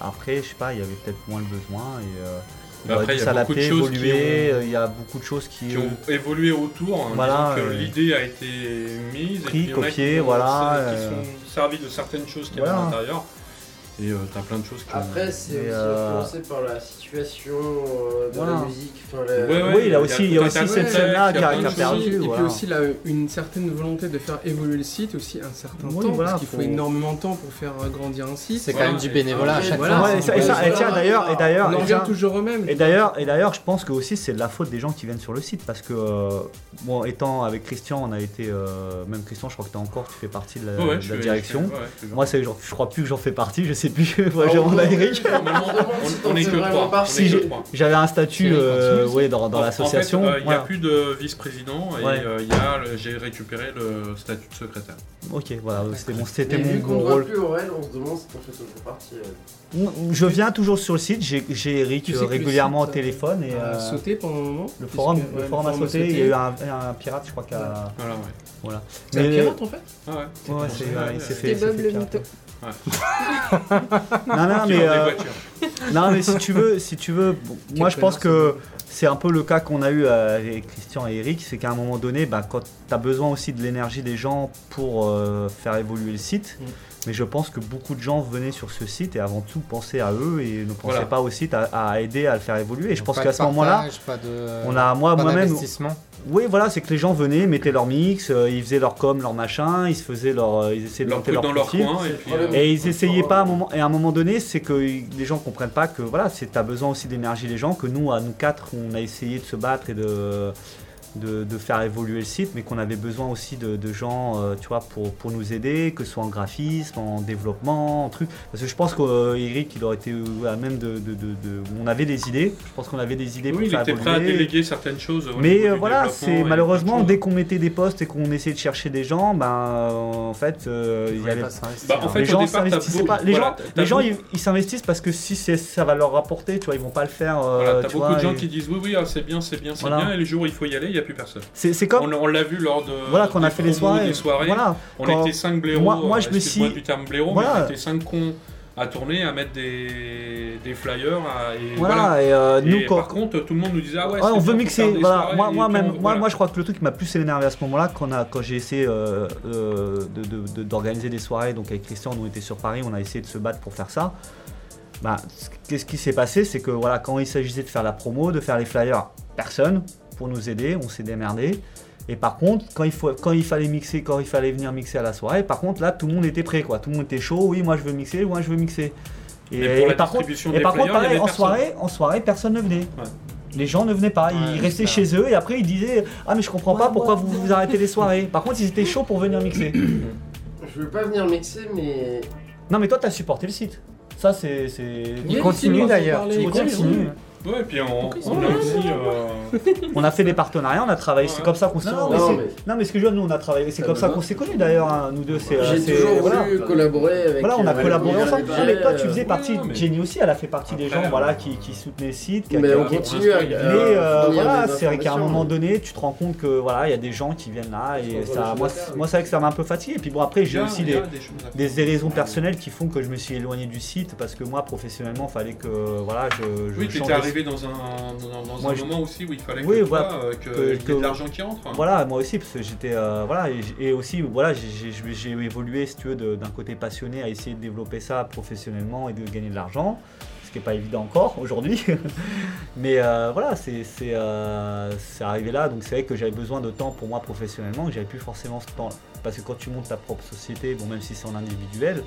après, je sais pas, il y avait peut-être moins le besoin, et euh, Bah après, il y a beaucoup de s'adapter, choses qui évoluer, ont- euh, il y a beaucoup de choses qui... qui ont évolué autour. en Voilà, euh, l'idée a été mise pris, et puis il y en a copié, qui, ont- voilà, qui euh. sont servis de certaines choses qui Voilà. avaient à l'intérieur. Et euh, t'as plein de choses qui Après, c'est aussi euh, influencé par la situation euh, de Voilà. La musique. Enfin, la- Ouais, ouais, oui, il y a aussi, y a cette scène-là il y qui a perdu. Et voilà. puis aussi là, une certaine volonté de faire évoluer le site aussi un certain Oui, temps voilà, parce qu'il faut... faut- énormément de temps pour faire euh, grandir un site. C'est quand même du bénévolat à chaque fois. Et ça- tiens, d'ailleurs, et d'ailleurs, On en et revient tiens, toujours au même. Et d'ailleurs, et d'ailleurs, je pense que aussi c'est de la faute des gens qui viennent sur le site parce que euh, bon, étant avec Christian, on a été même Christian, je crois que t'es encore, tu fais partie de la, direction. Moi, je crois plus que j'en fais partie, je sais plus. Moi, j'ai on demandé à peut- Eric. Normalement, on, est que trois. Si. J'avais un statut euh, ouais, dans, l'association. Fait, euh, il n'y a plus de vice-président et euh, il y a le- j'ai récupéré le statut de secrétaire. Ok, voilà, c'était mon, mon, mon rôle. plus Aurel, on se demande si toujours partie. Je viens toujours sur le site, j'ai Eric Tu sais régulièrement au téléphone et a euh, sauté pendant un moment. le forum, ouais, le forum a sauté, il y a eu un, un pirate, je crois, qui a. Voilà, ouais. Voilà. C'est un Mais- pirate en fait Ah ouais. Ouais, c'est- ouais, il s'est fait. C'était Bob fait le pirater. Non, non, mais, euh, non, mais si tu veux, si tu veux, bon, moi je pense que c'est un peu le cas qu'on a eu euh, avec Christian et Eric, c'est qu'à un moment donné, bah, quand tu as besoin aussi de l'énergie des gens pour euh, faire évoluer le site, Mm. Mais je pense que beaucoup de gens venaient sur ce site et avant tout pensaient à eux et ne pensaient Voilà. pas au site à, à aider à le faire évoluer. Et je pense qu'à ce moment-là, partage, pas de, on a moi pas moi-même. Oui, voilà, c'est que les gens venaient, mettaient leur mix, euh, ils faisaient leur com, leur machin, ils se faisaient leur, euh, ils essayaient de Leur monter leur dans leur profil. coin et puis. euh, Et ils essayaient pas à un moment, et à un moment donné, c'est que les gens comprennent pas que voilà, c'est t'as besoin aussi d'énergie des gens, que nous, à nous quatre, on a essayé de se battre et de, de, de faire évoluer le site, mais qu'on avait besoin aussi de, de gens, euh, tu vois, pour, pour nous aider, que ce soit en graphisme, en développement, en truc. Parce que je pense qu'Eric, il aurait été euh, à même de, de, de- de- On avait des idées, je pense qu'on avait des idées Oui, pour il faire était prêt à déléguer certaines choses. Mais euh, voilà, c'est malheureusement dès qu'on mettait des postes et qu'on essayait de chercher des gens, ben euh, en fait, euh, il y avait pas. Bah, en fait, les gens s'investissaient pas. Les voilà, gens, les gens ils s'investissent parce que si ça va leur rapporter, tu vois, ils vont pas le faire. euh, Voilà, t'as beaucoup vois, de gens et- qui disent oui, oui, ah, c'est bien, c'est bien, c'est Voilà. bien, et les jours où il faut y aller, il n'y a plus personne. C'est comme On, on l'a vu lors de. voilà qu'on a fait les soirées. Des soirées. Voilà. On quand- était 5 blaireaux. Moi- moi, je me excuse-moi suis- du terme blaireau, Voilà. mais on était 5 cons à tourner, à mettre des, des flyers. à- et Voilà. voilà. Et euh, Et nous quand par contre, tout le monde nous disait ah ouais, Ouais, c'est on veut mixer. Voilà. Moi, moi, même, moi, voilà. moi, je crois que le truc qui m'a plus énervé à ce moment-là, quand, quand j'ai essayé euh, euh, de- de- de- d'organiser des soirées, donc avec Christian, on était sur Paris, on a essayé de se battre pour faire ça. Bah, ce- qu'est-ce qui s'est passé, c'est que voilà, quand il s'agissait de faire la promo, de faire les flyers, personne pour nous aider, on s'est démerdé. Et par contre, quand il, faut, quand il fallait mixer, quand il fallait venir mixer à la soirée, par contre là, tout le monde était prêt, quoi. Tout le monde était chaud. Oui, moi je veux mixer, moi je veux mixer. Et, Mais pour la et par contre, et par contre, pareil, en soirée, en soirée, personne ne venait. Les gens ne venaient pas, ils Ouais, restaient chez eux et après ils disaient Ah, mais je comprends pas pourquoi vous, vous arrêtez les soirées. Par contre, ils étaient chauds pour venir mixer. Je veux pas venir mixer, mais. non, mais toi, t'as supporté le site. Ça, c'est. c'est- Il continue d'ailleurs. il continue. Ouais, et puis on, on a aussi. euh, On a fait des partenariats, on a travaillé. C'est Ouais. comme ça qu'on s'est. Non, mais non, c'est- mais- non, mais ce que je veux dire, nous, on a travaillé. C'est Ça comme me ça va. qu'on s'est connus d'ailleurs, hein, nous deux. c'est, euh, J'ai c'est- toujours voilà. voulu collaborer avec. Voilà, on a euh, collaboré ensemble. Non, mais toi, tu faisais euh, partie. mais- Jenny aussi, elle a fait partie des gens euh, voilà, qui, qui soutenaient le site. qui a- Mais qui on qui- continue à. Mais, Mais euh, fournir voilà, des c'est vrai qu'à un informations. moment donné, tu te rends compte que voilà, il y a des gens qui viennent là et ça, moi, c'est- moi c'est vrai que ça m'a un peu fatigué. Et puis bon, après, j'ai il y a- aussi il y des, a des choses à faire. des, des raisons personnelles qui font que je me suis éloigné du site parce que moi, professionnellement, fallait que voilà, je, je Oui, tu change étais de- arrivé dans un, dans, dans Moi, un je- moment aussi où il fallait Oui, que, voilà, toi, euh, que, de l'argent qui rentre. Voilà, moi aussi, parce que j'étais. euh, voilà, et, aussi, voilà, j'ai- évolué, si tu veux, d'un côté passionné à essayer de développer ça professionnellement et de gagner de l'argent, ce qui n'est pas évident encore aujourd'hui. Mais euh, voilà, c'est c'est, euh, c'est arrivé là, donc c'est vrai que j'avais besoin de temps pour moi professionnellement, que j'avais plus forcément ce temps. Parce que quand tu montes ta propre société, bon, même si c'est en individuel,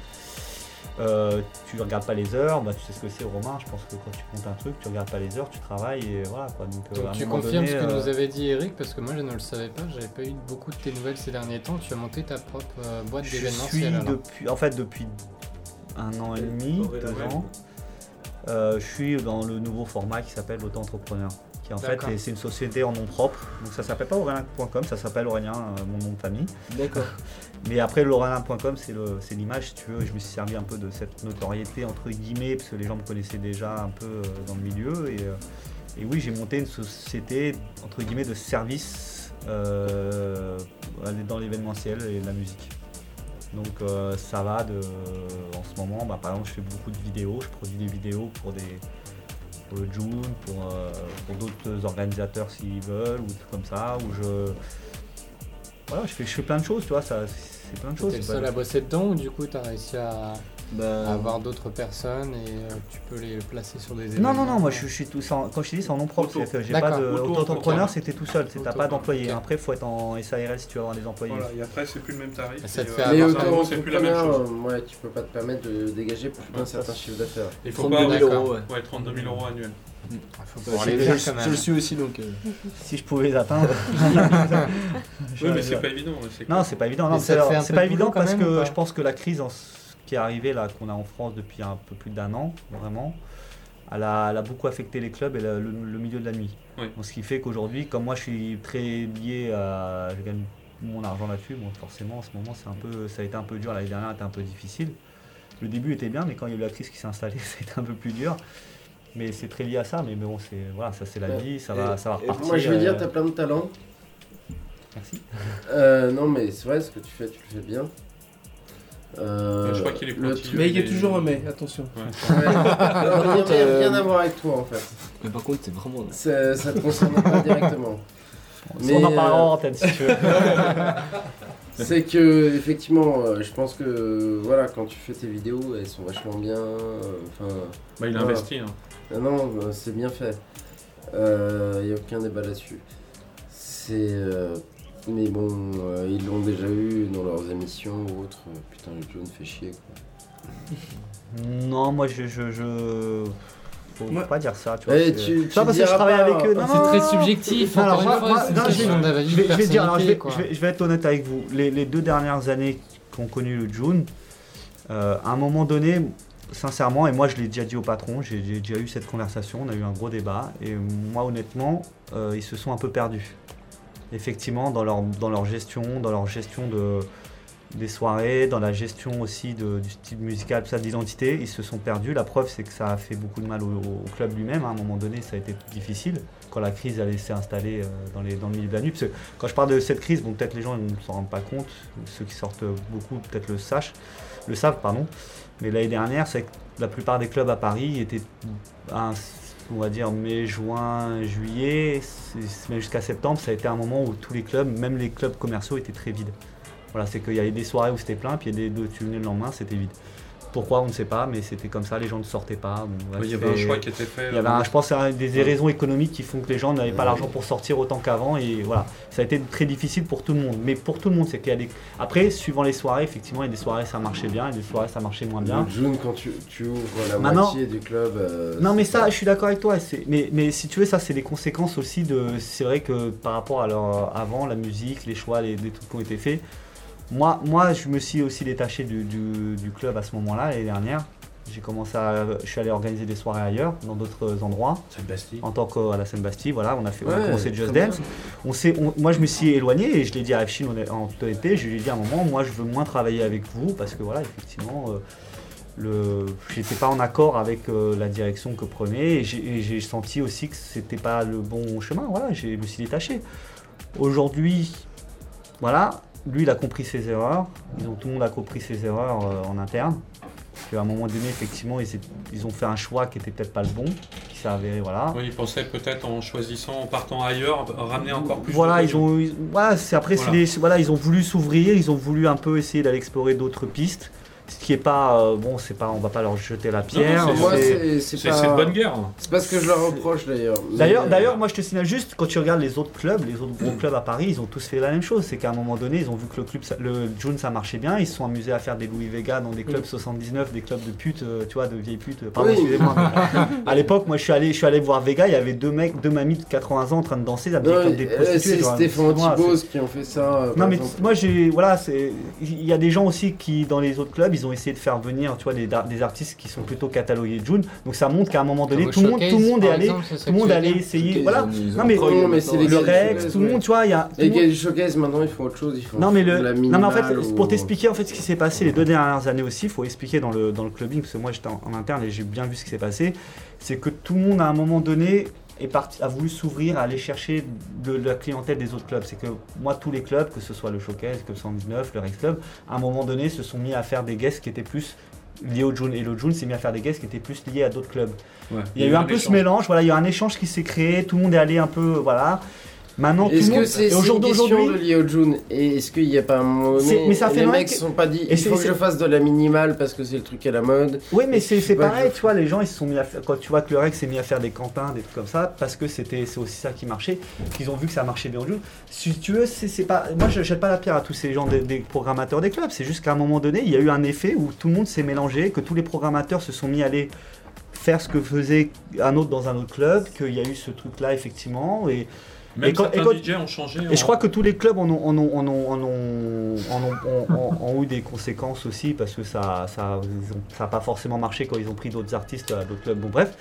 euh, tu regardes pas les heures, bah, tu sais ce que c'est Romain, je pense que quand tu montes un truc, tu regardes pas les heures, tu travailles et voilà quoi. Donc, euh, Donc tu confirmes donné, ce que euh, nous avait dit Eric parce que moi je ne le savais pas, j'avais pas eu beaucoup de tes nouvelles ces derniers temps. Tu as monté ta propre euh, boîte Je suis d'événementiel. depuis, en fait, depuis un an et demi, deux ans, euh, je suis dans le nouveau format qui s'appelle Auto-entrepreneur. Qui en fait, c'est une société en nom propre. Donc ça s'appelle pas aurélien.com, ça s'appelle Aurélien, euh, mon nom de famille. D'accord. Mais après, l'aurélien.com, c'est l'image, si tu veux. Je me suis servi un peu de cette notoriété, entre guillemets, parce que les gens me connaissaient déjà un peu euh, dans le milieu. Et, euh, et oui, j'ai monté une société, entre guillemets, de service euh, dans l'événementiel et la musique. Donc ça va de... En ce moment, bah, par exemple, je fais beaucoup de vidéos. Je produis des vidéos pour des... Pour le June, pour, euh, pour d'autres organisateurs s'ils veulent, ou des trucs comme ça, où je... Voilà, je fais, je fais plein de choses, tu vois, ça, c'est plein de choses. T'es le seul à bosser dedans ou du coup tu as réussi à, Bah, avoir d'autres personnes et euh, tu peux les placer sur des Non, événements non, non, moi je, je suis tout sans, quand je te dis c'est en nom propre, c'est-à-dire que j'ai pas de. Auto- c'était tout seul, c'est t'as pas d'employé. ok. Après, il faut être en SARL si tu veux avoir des employés. Voilà, et après, c'est plus le même tarif. Ça te et, fait euh, c'est plus la même chose. ouais, tu peux pas te permettre de dégager plus d'un certain chiffre d'affaires. Il faut 32 pas 000 d'accord. euros, ouais. Ouais, 32 000 euros annuels. Faut Ouais, pouvoir je, le suis aussi donc. euh, Si je pouvais les atteindre. Oui, mais c'est pas évident. c'est Non, c'est pas évident. Non, c'est c'est pas de évident parce que je pense que la crise en ce qui est arrivée là, qu'on a en France depuis un peu plus d'un an, vraiment, elle a, elle a beaucoup affecté les clubs et le, le- le milieu de la nuit. Oui. Donc, ce qui fait qu'aujourd'hui, comme moi je suis très lié à. Je gagne mon argent là-dessus, bon, forcément en ce moment c'est un peu, ça a été un peu dur. L'année dernière était un peu difficile. Le début était bien, mais quand il y a eu la crise qui s'est installée, ça a été un peu plus dur. Mais c'est très lié à ça, mais bon, c'est voilà, ça c'est la Ouais. vie, ça va, Et- ça va et repartir. Moi, je veux dire, euh, t'as plein de talents. Merci. Euh, non, mais c'est vrai, ce que tu fais, tu le fais bien. Euh, Je crois qu'il est le pointilleux. Mais il y a Mais- toujours un mais, attention. Ouais. Alors, il n'y a rien à voir avec toi en fait. Mais par contre, c'est vraiment. Ça, ça te concerne pas directement. on en parlera euh, en antenne si tu veux. C'est que effectivement, euh, je pense que voilà, quand tu fais tes vidéos, elles sont vachement bien. euh, Enfin, Bah, il a Voilà. investi. Hein. ah non, euh, c'est bien fait. Il n'y a aucun débat là-dessus. C'est, euh, mais bon, euh, ils l'ont déjà eu dans leurs émissions ou autres. Putain, le jaune fait chier. Quoi. Non, moi je. je, je... Faut Moi- pas dire ça, tu vois. Eh, c'est- tu, tu Ça, parce que je travaille pas- avec eux. Non, C'est très subjectif, alors, moi- fois, moi- non, je vais- question d'avis Je de vais, je vais dire, alors, je, vais, personnalité, quoi. je vais- je vais être honnête avec vous. Les, les deux dernières années qu'ont connu le June, euh, à un moment donné, sincèrement, et moi je l'ai déjà dit au patron, j'ai j'ai déjà eu cette conversation, on a eu un gros débat, et moi honnêtement, euh, ils se sont un peu perdus. Effectivement, dans leur, dans leur gestion, dans leur gestion de, des soirées, dans la gestion aussi du style musical, tout ça, d'identité, ils se sont perdus. La preuve, c'est que ça a fait beaucoup de mal au, club lui-même. À un moment donné, ça a été difficile quand la crise allait s'est installée euh, dans, dans le milieu de la nuit. Parce que quand je parle de cette crise, bon, peut-être les gens ne s'en rendent pas compte, ceux qui sortent beaucoup peut-être le, sachent, le savent. Pardon. Mais l'année dernière, c'est que la plupart des clubs à Paris étaient, un- on va dire, mai, juin, juillet, même jusqu'à septembre, ça a été un moment où tous les clubs, même les clubs commerciaux, étaient très vides. Voilà, c'est qu'il y avait des soirées où c'était plein, puis il y a des tu venais le lendemain, c'était vide. Pourquoi, on ne sait pas, mais c'était comme ça, les gens ne sortaient pas. Bon, il y avait un choix qui était fait. il y avait un- je pense à des des raisons économiques qui font que les gens n'avaient pas l'argent pour sortir autant qu'avant et voilà, ça a été très difficile pour tout le monde. Mais pour tout le monde, c'est qu'il y a des. Après, suivant les soirées, effectivement, il y a des soirées ça marchait bien, et des soirées ça marchait moins bien. June, quand tu, tu ouvres la Maintenant- moitié du club. euh, Non mais ça, pas- je suis d'accord avec toi. c'est- Mais, mais si tu veux, ça c'est des conséquences aussi de. C'est vrai que par rapport à leur avant, la musique, les choix, les, les trucs qui ont été faits. Moi, moi, je me suis aussi détaché du, du- du club à ce moment-là l'année dernière. J'ai commencé à, je suis allé organiser des soirées ailleurs, dans d'autres endroits, C'est le Bastille. en tant qu'à la Seine-Bastille. Voilà, on a fait, on a Ouais, commencé Just Dance. On s'est, moi, je me suis éloigné et je l'ai dit à Afshin en, toute honnêteté. Je lui ai dit à un moment, moi, je veux moins travailler avec vous parce que voilà, effectivement, euh, le, j'étais pas en accord avec euh, la direction que prenait et j'ai, et j'ai senti aussi que c'était pas le bon chemin. Voilà, j'ai- je me suis détaché. Aujourd'hui, voilà, lui, il a compris ses erreurs. Ils ont, tout le monde a compris ses erreurs euh, en interne. Qu'à un moment donné, effectivement, ils, ils ont fait un choix qui était peut-être pas le bon, qui s'est avéré, voilà. Oui, il pensait peut-être en choisissant, en partant ailleurs, ramener encore plus. Voilà, de ils ont, ils- voilà, après, voilà, ils ont voulu s'ouvrir, ils ont voulu un peu essayer d'aller explorer d'autres pistes. Ce qui est pas, euh, bon, c'est pas, on va pas leur jeter la pierre. Moi, c'est- pas. de bonne guerre. hein. C'est pas ce que je leur reproche d'ailleurs. D'ailleurs, d'ailleurs, moi je te signale juste, quand tu regardes les autres clubs, les autres gros clubs à Paris, ils ont tous fait la même chose. C'est qu'à un moment donné, ils ont vu que le club, ça- le June, ça marchait bien. Ils se sont amusés à faire des Louis Vega dans des clubs 79, des clubs de putes, euh, tu vois, de vieilles putes. Pardon, Oui. excusez-moi. à l'époque, moi je suis allé, je suis allé voir Vega. Il y avait deux mecs, deux mamies de 80 ans en train de danser dans des non, clubs des prostituées. c'est Stéphane Thibos qui ont fait ça. euh, Non mais moi j'ai voilà c'est il y a des gens aussi qui dans les autres clubs ils ont essayé de faire venir tu vois des, des artistes qui sont plutôt catalogués June. Donc ça montre qu'à un moment donné tout le monde tout le monde est allé tout le monde dire essayer voilà. Non mais Croy, Non, mais c'est les le Rex tout le monde tu vois il y a Les showcase maintenant ils font autre chose. Ils font non mais le la non mais en fait pour ou- t'expliquer en fait ce qui s'est passé les deux dernières années aussi il faut expliquer dans le dans le clubbing parce que moi j'étais en, en interne et j'ai bien vu ce qui s'est passé. C'est que tout le monde à un moment donné est parti, a voulu s'ouvrir à aller chercher de la clientèle des autres clubs. C'est que moi, tous les clubs, que ce soit le Showcase, que le 119, le Rex Club, à un moment donné, se sont mis à faire des guests qui étaient plus liés au June. Et le June s'est mis à faire des guests qui étaient plus liés à d'autres clubs. Ouais. Il y a eu un peu ce mélange, voilà, il y a eu un échange qui s'est créé, tout le monde est allé un peu, voilà. Maintenant, Est-ce que c'est et c'est au jour une question de au June Et est-ce qu'il n'y a pas un moment mais ça fait les mecs que- se sont pas dit il faut que je fasse de la minimale parce que c'est le truc à la mode Oui, mais c'est pareil, je- tu vois, les gens ils se sont mis à faire. Quand tu vois que le Rex s'est mis à faire des cantins, des trucs comme ça, parce que c'était c'est aussi ça qui marchait, qu'ils ont vu que ça marchait bien jeu. Si tu veux, c'est c'est pas. Moi je jette pas la pierre à tous ces gens, des, des programmateurs des clubs, c'est juste qu'à un moment donné, il y a eu un effet où tout le monde s'est mélangé, que tous les programmateurs se sont mis à aller faire ce que faisait un autre dans un autre club, qu'il y a eu ce truc là effectivement. Et, Même Et quand- certains et quand- DJ ont changé. et je crois que tous les clubs en ont, en ont, en ont, en ont, en ont- en ont- ont eu des conséquences aussi parce que ça n'a pas forcément marché quand ils ont pris d'autres artistes à d'autres clubs. Bon, bref.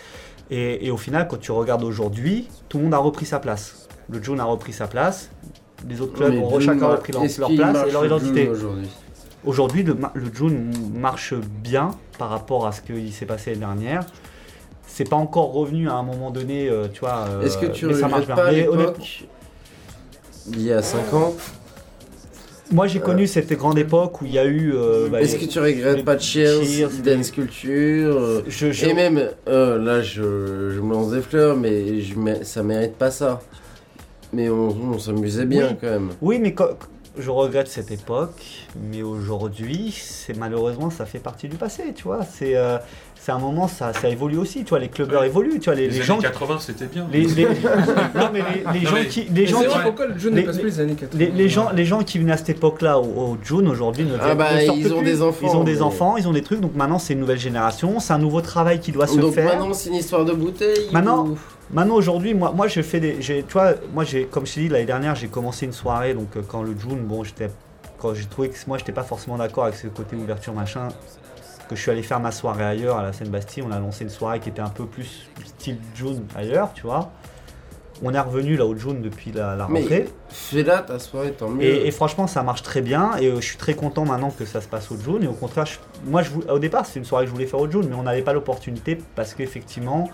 Et, et au final, quand tu regardes aujourd'hui, tout le monde a repris sa place. Le June a repris sa place. Les autres clubs Mais ont chacun repris leur, qu'il place et leur identité. aujourd'hui? Le, le June marche bien par rapport à ce qui s'est passé l'année dernière. C'est pas encore revenu à un moment donné, euh, tu vois. euh, Est-ce que tu mais ça marche regrettes bien. pas à Mais honnêtement- l'époque il y a 5 ans Moi j'ai connu cette grande époque où il y a eu. euh, bah, Est-ce les- que tu regrettes pas de Cheers, Cheers, Dance Culture euh, je, je- Et même, euh, là je, je me lance des fleurs, mais je, mé- ça mérite pas ça. Mais on, on s'amusait bien Oui. quand même. Oui, mais co- je regrette cette époque, mais aujourd'hui, c'est malheureusement, ça fait partie du passé, tu vois. C'est euh, c'est un moment, ça, ça évolue aussi, tu vois. Les clubbers Ouais. évoluent, tu vois. Les, Les, les années gens, 80, c'était bien. les, les- non mais les, les Non, gens mais- qui, les gens pourquoi le jeu les- ne passe plus les années 80 les, les gens, les gens qui venaient à cette époque-là au, au June aujourd'hui ne, Ah bah, ne sortent ils ont plus. des enfants, Ils ont des mais- enfants, ils ont des trucs. Donc maintenant, c'est une nouvelle génération, c'est un nouveau travail qui doit se Donc faire. maintenant c'est une histoire de bouteille Maintenant, ou- Maintenant aujourd'hui, moi, moi je fais des, j'ai, tu vois, moi j'ai, comme je t'ai dit l'année dernière, j'ai commencé une soirée, donc euh, quand le June, bon, j'étais, quand j'ai trouvé que moi j'étais pas forcément d'accord avec ce côté ouverture machin, que je suis allé faire ma soirée ailleurs à la Seine-Bastille, on a lancé une soirée qui était un peu plus style June ailleurs, tu vois. On est revenu là au June depuis la, rentrée. fais-la ta soirée, tant mieux. Et, et franchement, ça marche très bien. Et euh, je suis très content maintenant que ça se passe au June. Et au contraire, je- moi, je, au départ, c'est une soirée que je voulais faire au June, mais on n'avait pas l'opportunité parce qu'effectivement,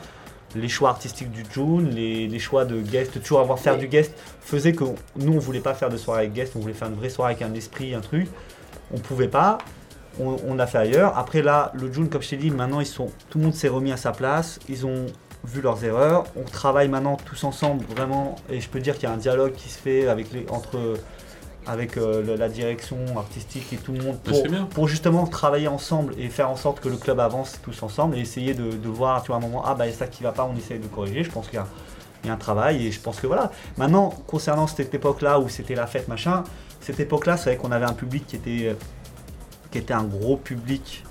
les choix artistiques du June, les, les choix de guest, toujours avoir faire du guest, faisait que nous, on voulait pas faire de soirée avec guest, on voulait faire une vraie soirée avec un esprit, un truc. On pouvait pas. On, on a fait ailleurs. Après là, le June, comme je t'ai dit, maintenant ils sont, tout le monde s'est remis à sa place. Ils ont vu leurs erreurs. On travaille maintenant tous ensemble vraiment, et je peux dire qu'il y a un dialogue qui se fait avec les, entre avec euh, le- la direction artistique et tout le monde Bah, pour, justement travailler ensemble et faire en sorte que le club avance tous ensemble et essayer de, de voir tu vois à un moment ah bah il y a ça qui va pas on essaye de corriger je pense qu'il y y a un travail et je pense que voilà maintenant concernant cette époque là où c'était la fête machin cette époque là c'est vrai qu'on avait un public qui était qui était un gros public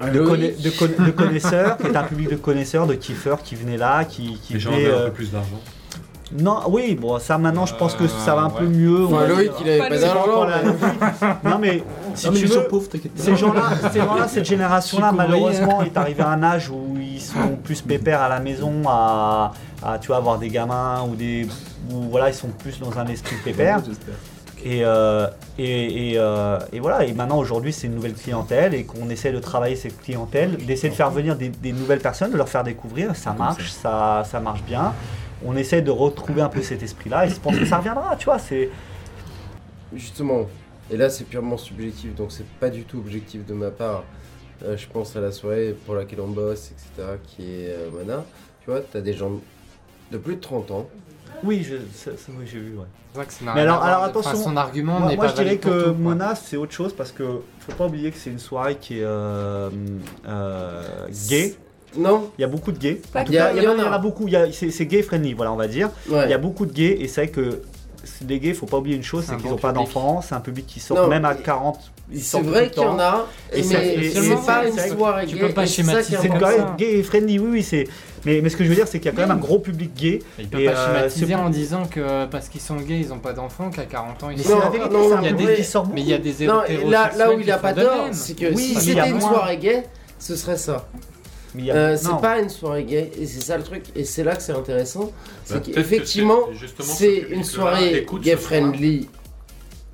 de, Loïc, conna- de con- de connaisseurs, qui était un public de connaisseurs, de kiffeurs qui venaient là, qui, qui Les gens avaient un euh, peu plus d'argent. Non, oui, bon, ça maintenant, je pense que Euh, ça va un peu mieux. Enfin, Loïc, il avait Pas d'argent. Non mais si Non, mais tu veux, pauvres, ces gens-là, ces gens-là, cette génération-là, malheureusement, est arrivé à un âge où ils sont plus pépères à la maison, à, à, tu vois, avoir des gamins ou des, ou voilà, ils sont plus dans un esprit pépère. Et, euh, et, et, euh, et voilà, et maintenant aujourd'hui c'est une nouvelle clientèle et qu'on essaie de travailler cette clientèle, d'essayer de faire venir des, des nouvelles personnes, de leur faire découvrir, ça marche, ça, ça marche bien. On essaie de retrouver un peu cet esprit-là et je pense que ça reviendra, tu vois. C'est Justement, et là c'est purement subjectif, donc c'est pas du tout objectif de ma part. Euh, je pense à la soirée pour laquelle on bosse, etc., qui est euh, Mana. Tu vois, t'as des gens de plus de 30 ans. Oui, je, ça- ça, oui, j'ai vu. Ouais. C'est vrai que Mais alors- alors Enfin, attention, son argument Moi, n'est moi, pas je dirais que tout. Mona c'est autre chose parce que faut pas oublier que c'est une soirée qui est euh, euh, gay. Non Il y a beaucoup de gays. Pas En tout Il y a- cas, il y, en a- il y en a. a beaucoup. Il y a- C'est c'est gay friendly, voilà, on va dire. Ouais. Il y a beaucoup de gays et c'est vrai que c'est- les gays, faut pas oublier une chose, C'est qu'ils bon n'ont pas d'enfants, c'est un public qui sort Non, même à mais 40. ils C'est vrai qu'il y en a, Et mais c'est seulement, pas c'est une soirée tu gay. peux pas schématiser C'est gay et friendly, oui, oui, c'est. Mais, mais ce que je veux dire, c'est qu'il y a quand même un gros public gay. Il peut Et, pas euh, schématiser c'est- en disant que parce qu'ils sont gays, ils ont pas d'enfants, qu'à 40 ans ils Mais sont c'est Non, la vérité, non, c'est non, un il y a public des- qui sort Mais il y a des Non, là, là où il a qui pas de tort, même. c'est que Oui, si mais il y c'était a une moins. soirée gay, ce serait ça. Mais il y a- Euh, c'est non. pas une soirée gay, et c'est ça le truc, et c'est là que c'est intéressant. C'est Bah, peut-être que qu'effectivement, c'est- justement, ce c'est public-là une soirée écoute gay ce soir. friendly.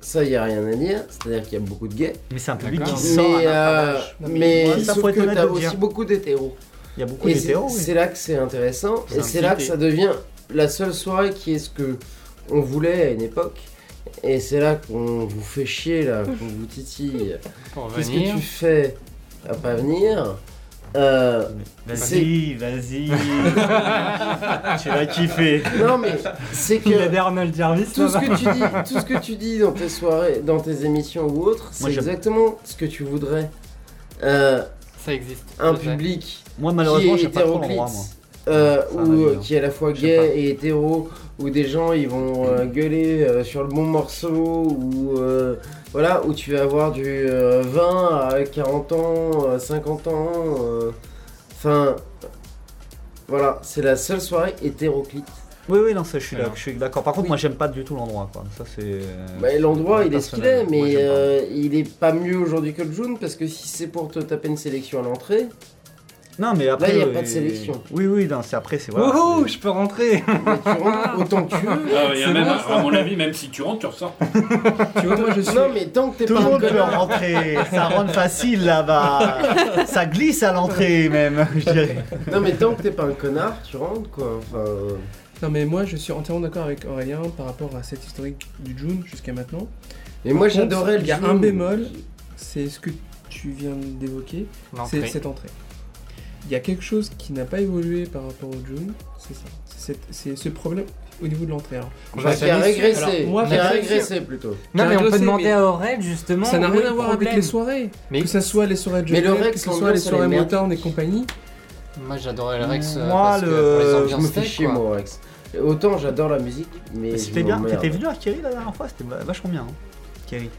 Ça, y a rien à dire. C'est-à-dire qu'il y a beaucoup de gays. Mais c'est un public D'accord. qui sort. à Mais, certain euh, mais Ouais, ça, sauf faut être que honnête t'as de le aussi beaucoup d'hétéros. Il y a beaucoup c'est d'hétéros. oui. c'est là que c'est intéressant. Et c'est là que ça devient la seule soirée qui est ce que on voulait à une époque. Et c'est là qu'on vous fait chier, là, qu'on vous titille. Qu'est-ce que tu fais à pas venir? Euh, Vas-y, vas-y. tu vas kiffer. Non, mais c'est que Arnold Jarvis tout ce que tu dis, tout ce que tu dis dans tes soirées, dans tes émissions ou autres, c'est exactement ce que tu voudrais. Euh, Ça existe. un je sais. public Moi, qui malheureusement, est j'ai pas trop hétéroclite, l'endroit, moi. euh, ou euh, hein. qui est à la fois gay pas. et hétéro, où des gens ils vont euh, gueuler euh, sur le bon morceau, ou euh, voilà, où tu vas avoir du euh, 20 à 40 ans, euh, 50 ans, euh, enfin, voilà, c'est la seule soirée hétéroclite. Oui, oui, non, ça, je suis d'accord. Par contre, moi, j'aime pas du tout l'endroit, quoi. Ça, c'est. euh, Bah, L'endroit il est ce qu'il est. Moi, mais euh, il est pas mieux aujourd'hui que le June, parce que si c'est pour te taper une sélection à l'entrée, Non, mais après. il y a euh, pas de sélection. Oui, oui, non, c'est après, c'est. Voilà, Wouhou, c'est- je peux rentrer. mais tu rentres autant que tu veux. Ah, il y a même, bon, à, mon avis, même si tu rentres, tu ressors. Tu vois, moi je suis. Non, mais tant que t'es Tout pas le un monde peut connard, rentrer, ça rentre facile là-bas. Ça glisse à l'entrée même, je dirais. Non mais tant que t'es pas un connard, tu rentres quoi. Enfin, euh, Non, mais moi, je suis entièrement d'accord avec Aurélien par rapport à cette historique du June jusqu'à maintenant. Et moi Par j'adorais le Il y a June. un bémol, c'est ce que tu viens d'évoquer, c'est cette entrée. Il y a quelque chose qui n'a pas évolué par rapport au June, c'est ça. C'est ce problème au niveau de l'entrée. Va qui a régressé. Alors, moi, qui a régressé plutôt. Non, mais on peut demander mais- à Aurel justement. ça n'a rien à voir avec les soirées. Mais Que ça soit les soirées de Rex, que ce soit les soirées. Motown et compagnie. moi j'adorais le Rex euh, Moi, parce que pour les Je ambiances me fais chier moi Rex. Autant j'adore la musique, mais. je C'était bien, t'étais venu à Kerry la dernière fois, c'était va- vachement bien. Hein. Kerry,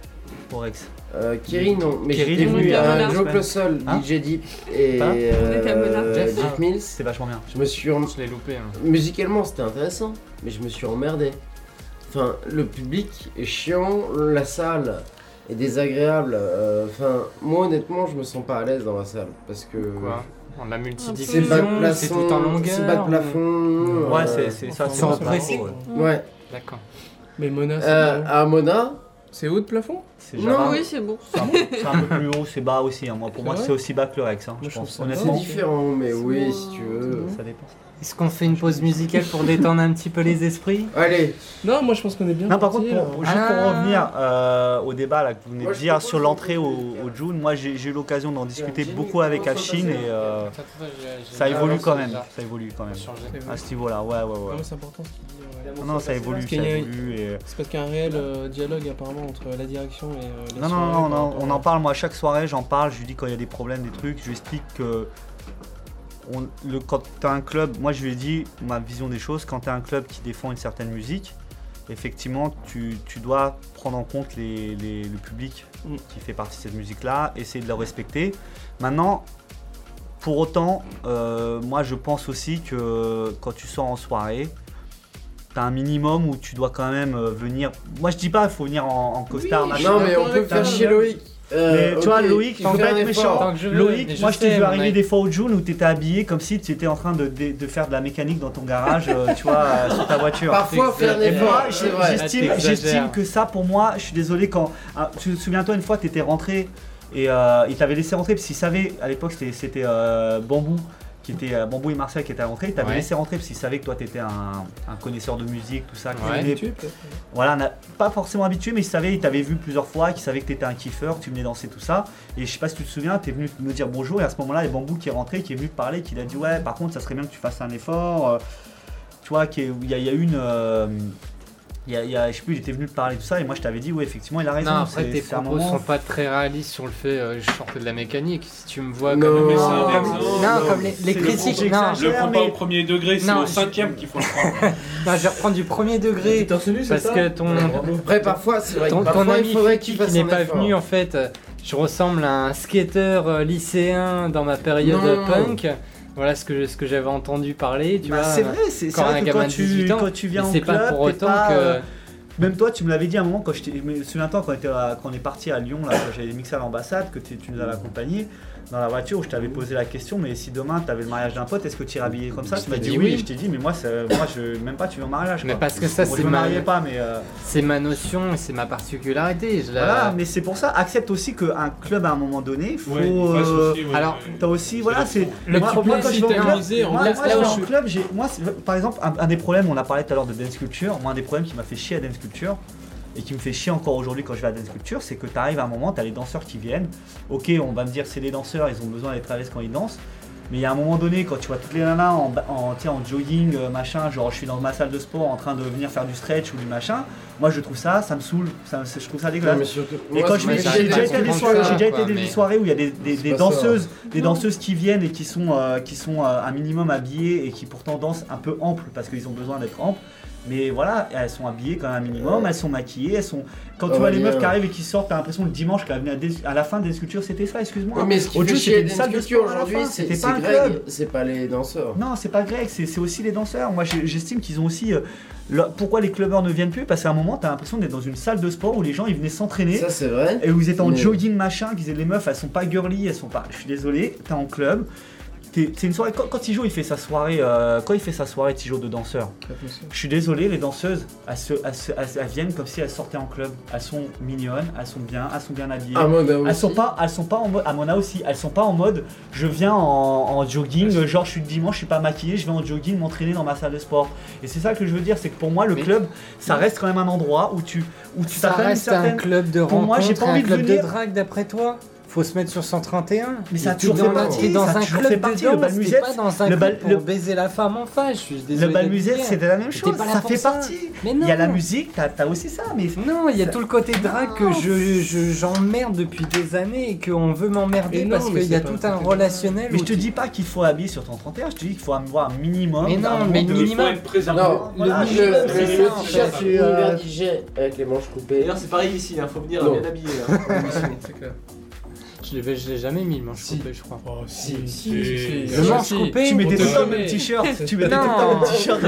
pour Rex. Euh, Kerry non, mais j'étais venu mais à. Joe Clossol, Hein DJ Deep et Hein euh, On était à Mona. Jeff, ah. Mills. C'était vachement bien. Je me suis en- Je l'ai loupé. hein. musicalement c'était intéressant, mais je me suis emmerdé. Enfin, le public est chiant, la salle est désagréable. euh, Enfin, moi honnêtement, je me sens pas à l'aise dans la salle parce que Quoi On a c'est multidiffusion, c'est tout en longueur. c'est bas de plafond. Ouais, euh, c'est c'est ça. c'est oppressés. marrant, ouais. Ouais. D'accord. Mais Mona, c'est Euh, à Mona, c'est haut de plafond C'est Non. Oui, c'est bon. C'est un, peu- c'est un peu plus haut, c'est bas aussi. hein. Moi, pour moi, c'est aussi bas que le Rex. hein, Moi, je pense, c'est différent, mais oui, si tu veux. Ça dépend. Est-ce qu'on fait une pause musicale pour détendre un petit peu les esprits? Allez, Non, moi je pense qu'on est bien. Non, par contre, pour, pour- juste pour Ah. revenir euh, au débat là, que vous venez Moi, de dire sur l'entrée au, au June, moi j'ai eu l'occasion d'en discuter beaucoup avec passe et euh, ça évolue quand même. Ça évolue quand même. À ce niveau-là, ouais, ouais, Non, ouais. mais c'est important ce qu'il dit. Non, non, ça évolue, ça. Et... C'est parce qu'il y a un réel euh, dialogue apparemment entre la direction et euh, les Non, non, soirées non, non, on en parle, moi, à chaque soirée, j'en parle, je lui dis quand il y a des problèmes, des trucs, je lui explique que on- le, quand tu as un club, moi je lui ai dit ma vision des choses, quand tu as un club qui défend une certaine musique, effectivement, tu, tu dois prendre en compte les- les- le public Mm. qui fait partie de cette musique-là, essayer de le respecter. Maintenant, pour autant, euh, moi je pense aussi que quand tu sors en soirée, T'as un minimum où tu dois quand même euh, venir. Moi je dis pas il faut venir en, en costard, Oui, machin. non, mais on peut faire chier Loïc. Euh, Mais tu vois, Loïc, il faut fait pas un être méchant. Je Loïc, moi je t'ai vu arriver des fois au June où t'étais habillé comme si tu étais en train de, de- de faire de la mécanique dans ton garage, euh, tu vois, euh, sur ta voiture. Parfois, faire vrai. j'estime, Ah, j'estime que ça, pour moi, je suis désolé quand. ah, tu te souviens-toi une fois, tu étais rentré et euh, il t'avait laissé rentrer parce qu'il savait, à l'époque, c'était, c'était euh, Bambou. Qui était, euh, Bambou et Martial qui étaient rentrés, il t'avait Ouais. laissé rentrer parce qu'il savait que toi t'étais un, un connaisseur de musique, tout ça. Ouais. Habitué, voilà, n'a- pas forcément habitué, mais il savait, il t'avait vu plusieurs fois, qu'il savait que t'étais un kiffeur, que tu venais danser tout ça. Et je sais pas si tu te souviens, t'es venu me dire bonjour, et à ce moment-là, il y a Bambou qui est rentré, qui est venu te parler, qui a dit ouais, par contre, ça serait bien que tu fasses un effort. euh, tu vois, y, il y a une. euh, il y a, il y a- je sais plus, il était venu te parler de tout ça, et moi je t'avais dit, ouais, effectivement, il a raison. Non, après tes propos moment- sont pas très réalistes sur le fait euh, je sortais de la mécanique. Si tu me vois Non, comme non, comme les, critiques. le Non, propos Je le prends mais- pas au premier degré, c'est au je- cinquième qu'il faut le prendre. non, je vais reprendre du premier degré parce ça que ton Après, parfois, c'est vrai ton, ami faudrait qui n'est pas venu en fait. euh, Je ressemble à un skater euh, lycéen dans ma période punk. Voilà ce que ce que j'avais entendu parler. Tu Bah, vois. c'est vrai, c'est vrai que gamin quand de tu, 18 ans, quand tu viens en club, pas pour autant pas, que. euh, Même toi, tu me l'avais dit à un moment quand je t'ai. mais Souviens-toi quand, on était à- quand on est parti à Lyon, là, quand j'avais mixé à l'ambassade, que tu tu nous avais accompagné dans la voiture où je t'avais posé la question mais si demain tu avais le mariage d'un pote, est-ce que tu irais habillé comme ça? Je Tu m'as t'ai dit dit oui. oui. et je t'ai dit mais moi, c'est- moi je, même pas tu veux en mariage. Mais quoi. parce que ça c'est ma mariais pas mais. euh, c'est ma notion et c'est ma particularité. Je la- Voilà, mais c'est pour ça, accepte aussi qu'un club à un moment donné, faut. Ouais, euh, aussi, ouais. alors, T'as aussi, voilà, c'est. Le moi, moi, quand je vais en club, moi, moi, je en club, moi, par exemple, un, un des problèmes, on a parlé tout à l'heure de dance culture. Moi, un des problèmes qui m'a fait chier à dance culture et qui me fait chier encore aujourd'hui quand je vais à dance culture, c'est que tu arrives à un moment, tu as les danseurs qui viennent. Ok, on va me dire c'est les danseurs, ils ont besoin d'être à l'aise quand ils dansent. Mais il y a un moment donné, quand tu vois toutes les nanas en, en, tiens, en jogging, euh, machin, genre je suis dans ma salle de sport en train de venir faire du stretch ou du machin, moi je trouve ça, ça me saoule, ça, je trouve ça dégueulasse. Et quand j'ai déjà à été des soirées, j'ai déjà été des soirées où il y a des, danseuses, des danseuses qui viennent et qui sont, euh, qui sont euh, un minimum habillées et qui pourtant dansent un peu ample parce qu'ils ont besoin d'être amples. Mais voilà, elles sont habillées quand même un minimum, elles sont maquillées, elles sont. Quand tu vois les meufs qui arrivent et qui sortent, t'as l'impression que le dimanche venaient à, la fin des sculptures, c'était ça, excuse-moi. Ouais, mais ce qui Au fait chier aujourd'hui, c'était pas un Greg, club. c'est pas les danseurs. Non, c'est pas grec, c'est c'est aussi les danseurs. Moi, j'estime qu'ils ont aussi. euh, le- pourquoi les clubbers ne viennent plus? Parce qu'à un moment, t'as l'impression d'être dans une salle de sport où les gens ils venaient s'entraîner. Ça, c'est vrai. Et où ils étaient en Mais- jogging machin, qu'ils disaient les meufs elles sont pas girly, elles sont pas. Je suis désolé, t'es en club. C'est une soirée. Quand, quand Tijo il fait sa soirée, euh, quand il fait sa soirée Tijo de danseur, je suis désolé, les danseuses, elles, se- elles se- elles- elles viennent comme si elles sortaient en club. Elles sont mignonnes, elles sont bien, elles sont bien habillées. Elles sont pas, elles sont pas en mode, aussi, elles sont pas en mode, je viens en, en jogging, genre je suis dimanche, je suis pas maquillé, je vais en jogging m'entraîner dans ma salle de sport. Et c'est ça que je veux dire, c'est que pour moi le Mais- club, ça reste quand même un endroit où tu, où tu Ça reste un certaine- club de Pour moi, j'ai pas envie un de club venir- de drague d'après toi Faut se mettre sur 131. Mais ça a toujours fait partie, dans un club fait de danse, bal musette, pas dans un le club bal- pour le- baiser la femme en face. Je suis Le désolé. bal le musette, dire. c'était la même chose, pas là ça pour fait ça. partie. Mais Il y a la musique, t'as as aussi ça, mais Non, il y a tout le côté drague que je je- j'emmerde depuis des années et qu'on veut m'emmerder parce qu'il y a tout un relationnel. Mais je te dis pas qu'il faut habiller sur ton 31, je te dis qu'il faut avoir un minimum. Mais non, mais minimum. être préservé. Non, Voilà, le, t-shirt DJ avec les manches coupées. D'ailleurs, c'est pareil ici, il faut venir bien habillé. hein. C'est clair. Je l'ai je l'ai jamais mis le manche Si. coupé, je crois. Oh, si, C'est- si, Le manche coupé, Tu mettais tout le temps le même t-shirt. Tu mettais tout Non. le temps le même t-shirt.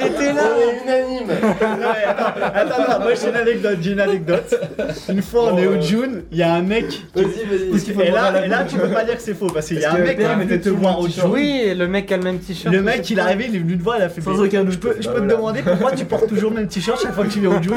il était là. On est unanime. Ouais, attends, attends, attends, moi j'ai une anecdote, j'ai une anecdote. Une fois on est au June, il y a un mec. Vas-y, vas-y. Et là, et là tu peux pas dire que c'est faux parce qu'il y a un mec qui venu te voir au June. Oui, et le mec a le même t-shirt. Le mec il est arrivé, il est venu te voir, il a fait Sans mais aucun doute. Je peux, je Bah peux te voilà. demander pourquoi tu portes toujours le même t-shirt chaque fois que tu viens au June?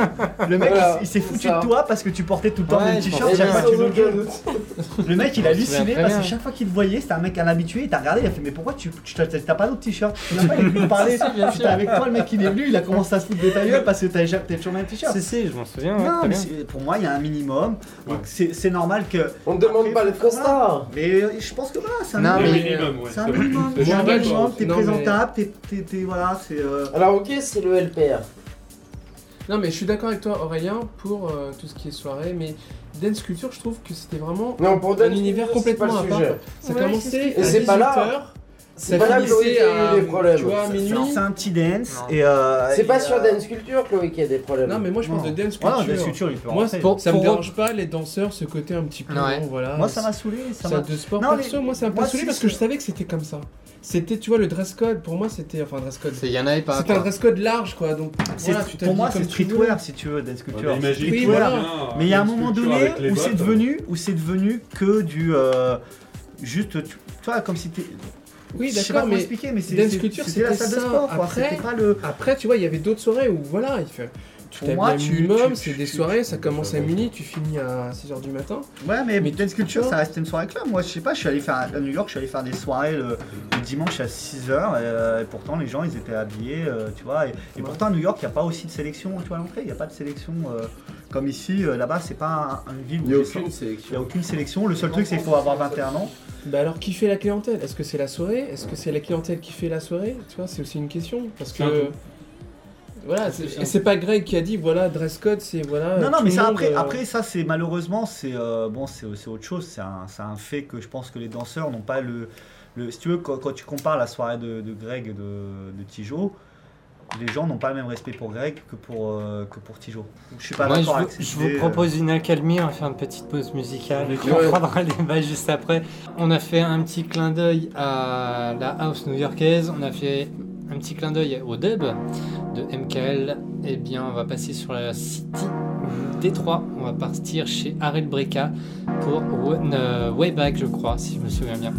Le mec Voilà, il, il s'est foutu ça. de toi parce que tu portais tout le temps le Ouais, même je t-shirt Et chaque fois que tu viens au June. Le mec il a halluciné parce que chaque fois qu'il te voyait, c'était un mec un habitué, il t'a regardé, il a fait mais pourquoi tu tu- t'as t'as pas d'autre t-shirt Il a pas il est venu te parler, j'étais avec toi, le mec il est venu, il a commencé à se foutre de ta gueule parce que t'avais toujours le même t-shirt. Si, si, je m'en souviens. ouais, Non, mais pour moi il y a un minimum, donc c'est c'est normal que. On ne demande pas le costard. Mais euh, je pense que voilà, c'est un Non, Le minimum. mais- minimum, ouais. C'est un minimum, C'est c'est un minimum, t'es présentable, t'es- voilà, c'est. euh, Alors, ok, c'est le LPR. Non, mais je suis d'accord avec toi, Aurélien, pour euh, tout ce qui est soirée, mais Dance Culture, je trouve que c'était vraiment Non, pour un Dance univers complètement à part. Ça Ouais, commençait à Et c'est pas là. 18h, C'est ça pas là que finissait Chloé a à, eu des problèmes. tu vois, à c'est minuit. c'est un petit dance et. euh, C'est et, pas euh, sur Dance Culture, Chloé, qu'il y a des problèmes. Non, mais moi je Non. de Dance Culture. Dance Culture, il peut Moi, rentrer. c'est- Pour- ça me pour- dérange pas, les danseurs, ce côté un petit peu. Ouais. bon, voilà. Moi ça m'a saoulé, ça Ça m'a. de sport Non, perso, mais moi ça m'a moi, pas saoulé si, parce que c'est- je savais que c'était comme ça. C'était, tu vois, le dress code, pour moi c'était. Enfin, dress code. C'est- Il y en avait pas. C'était un quoi. dress code large quoi, donc C'est- voilà, tu pour moi, c'est comme tu veux. streetwear si tu veux, Dance Culture. Ouais, mais imagine, Oui, tu voilà. Mais il y a un moment donné les où c'est devenu, où c'est devenu que du euh, juste, tu tu vois, comme si t'es. Oui, je sais pas d'accord, mais expliquer, mais c'est Dance Culture, c'était la salle de ça. sport, quoi. Après- C'était pas le. après, tu vois, il y avait d'autres soirées où voilà, il fait. Tu Pour moi, un tu- minimum, c'est des tu- soirées, ça commence à minuit, tu finis à 6h du matin. Ouais, mais, Mais Dance Culture, tu ça restait une soirée club. Moi, je sais pas, je suis allé faire à New York, je suis allé faire des soirées le, le dimanche à 6h, et, pourtant les gens ils étaient habillés, euh, tu vois. Et, et Ouais. pourtant à New York, il n'y a pas aussi de sélection, tu vois, à l'entrée, il n'y a pas de sélection euh, comme ici. euh, Là-bas, c'est pas un- une ville où Il n'y a aucune sorti- il n'y a sélection. aucune sélection. Le seul truc, c'est qu'il faut avoir 21 ans. Bah alors, qui fait la clientèle? Est-ce que c'est la soirée? Est-ce que c'est la clientèle qui fait la soirée? Tu vois, c'est aussi une question. Parce que. Voilà, C'est pas Greg qui a dit voilà, dress code, c'est voilà. Non, non, mais ça, après, euh, après, ça, c'est malheureusement, c'est euh, bon, c'est c'est autre chose. C'est un, c'est un fait que je pense que les danseurs n'ont pas le, le. Si tu veux, quand, quand tu compares la soirée de, de Greg et de, de Tijo, les gens n'ont pas le même respect pour Greg que pour, euh, que pour Tijo. Je suis pas Moi, d'accord vous, avec cette je vous euh. propose une accalmie, on va faire une petite pause musicale et on prendra le débat juste après. On a fait un petit clin d'œil à la house new-yorkaise, on a fait un petit clin d'œil au dub de MKL. Et bien, on va passer sur la City Détroit. On va partir chez Ariel Breca pour One, euh, Way Back, je crois, si je me souviens bien.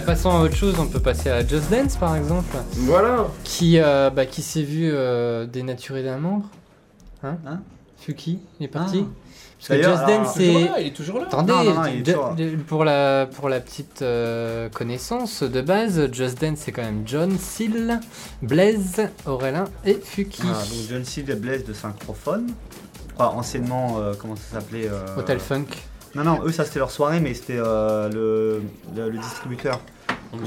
Bah, passons à autre chose, on peut passer à Just Dance par exemple, Voilà. qui, euh, bah, qui s'est vu euh, dénaturer d'un membre. Hein, Hein Fuki, il est parti. Ah. Parce que D'ailleurs, Just alors, Dance, Il est toujours c'est. là, il est toujours là. Attendez, Non, non, non, il est de- toujours là. pour, la, pour la petite euh, connaissance de base, Just Dance c'est quand même John, Seal, Blaze, Aurélin et Fuki. Voilà, donc John Seed et Blaze de Synchrophone. Enfin, anciennement, euh, comment ça s'appelait euh, Hotel Funk. Non, non, eux, ça c'était leur soirée, mais c'était euh, le, le, le distributeur. Non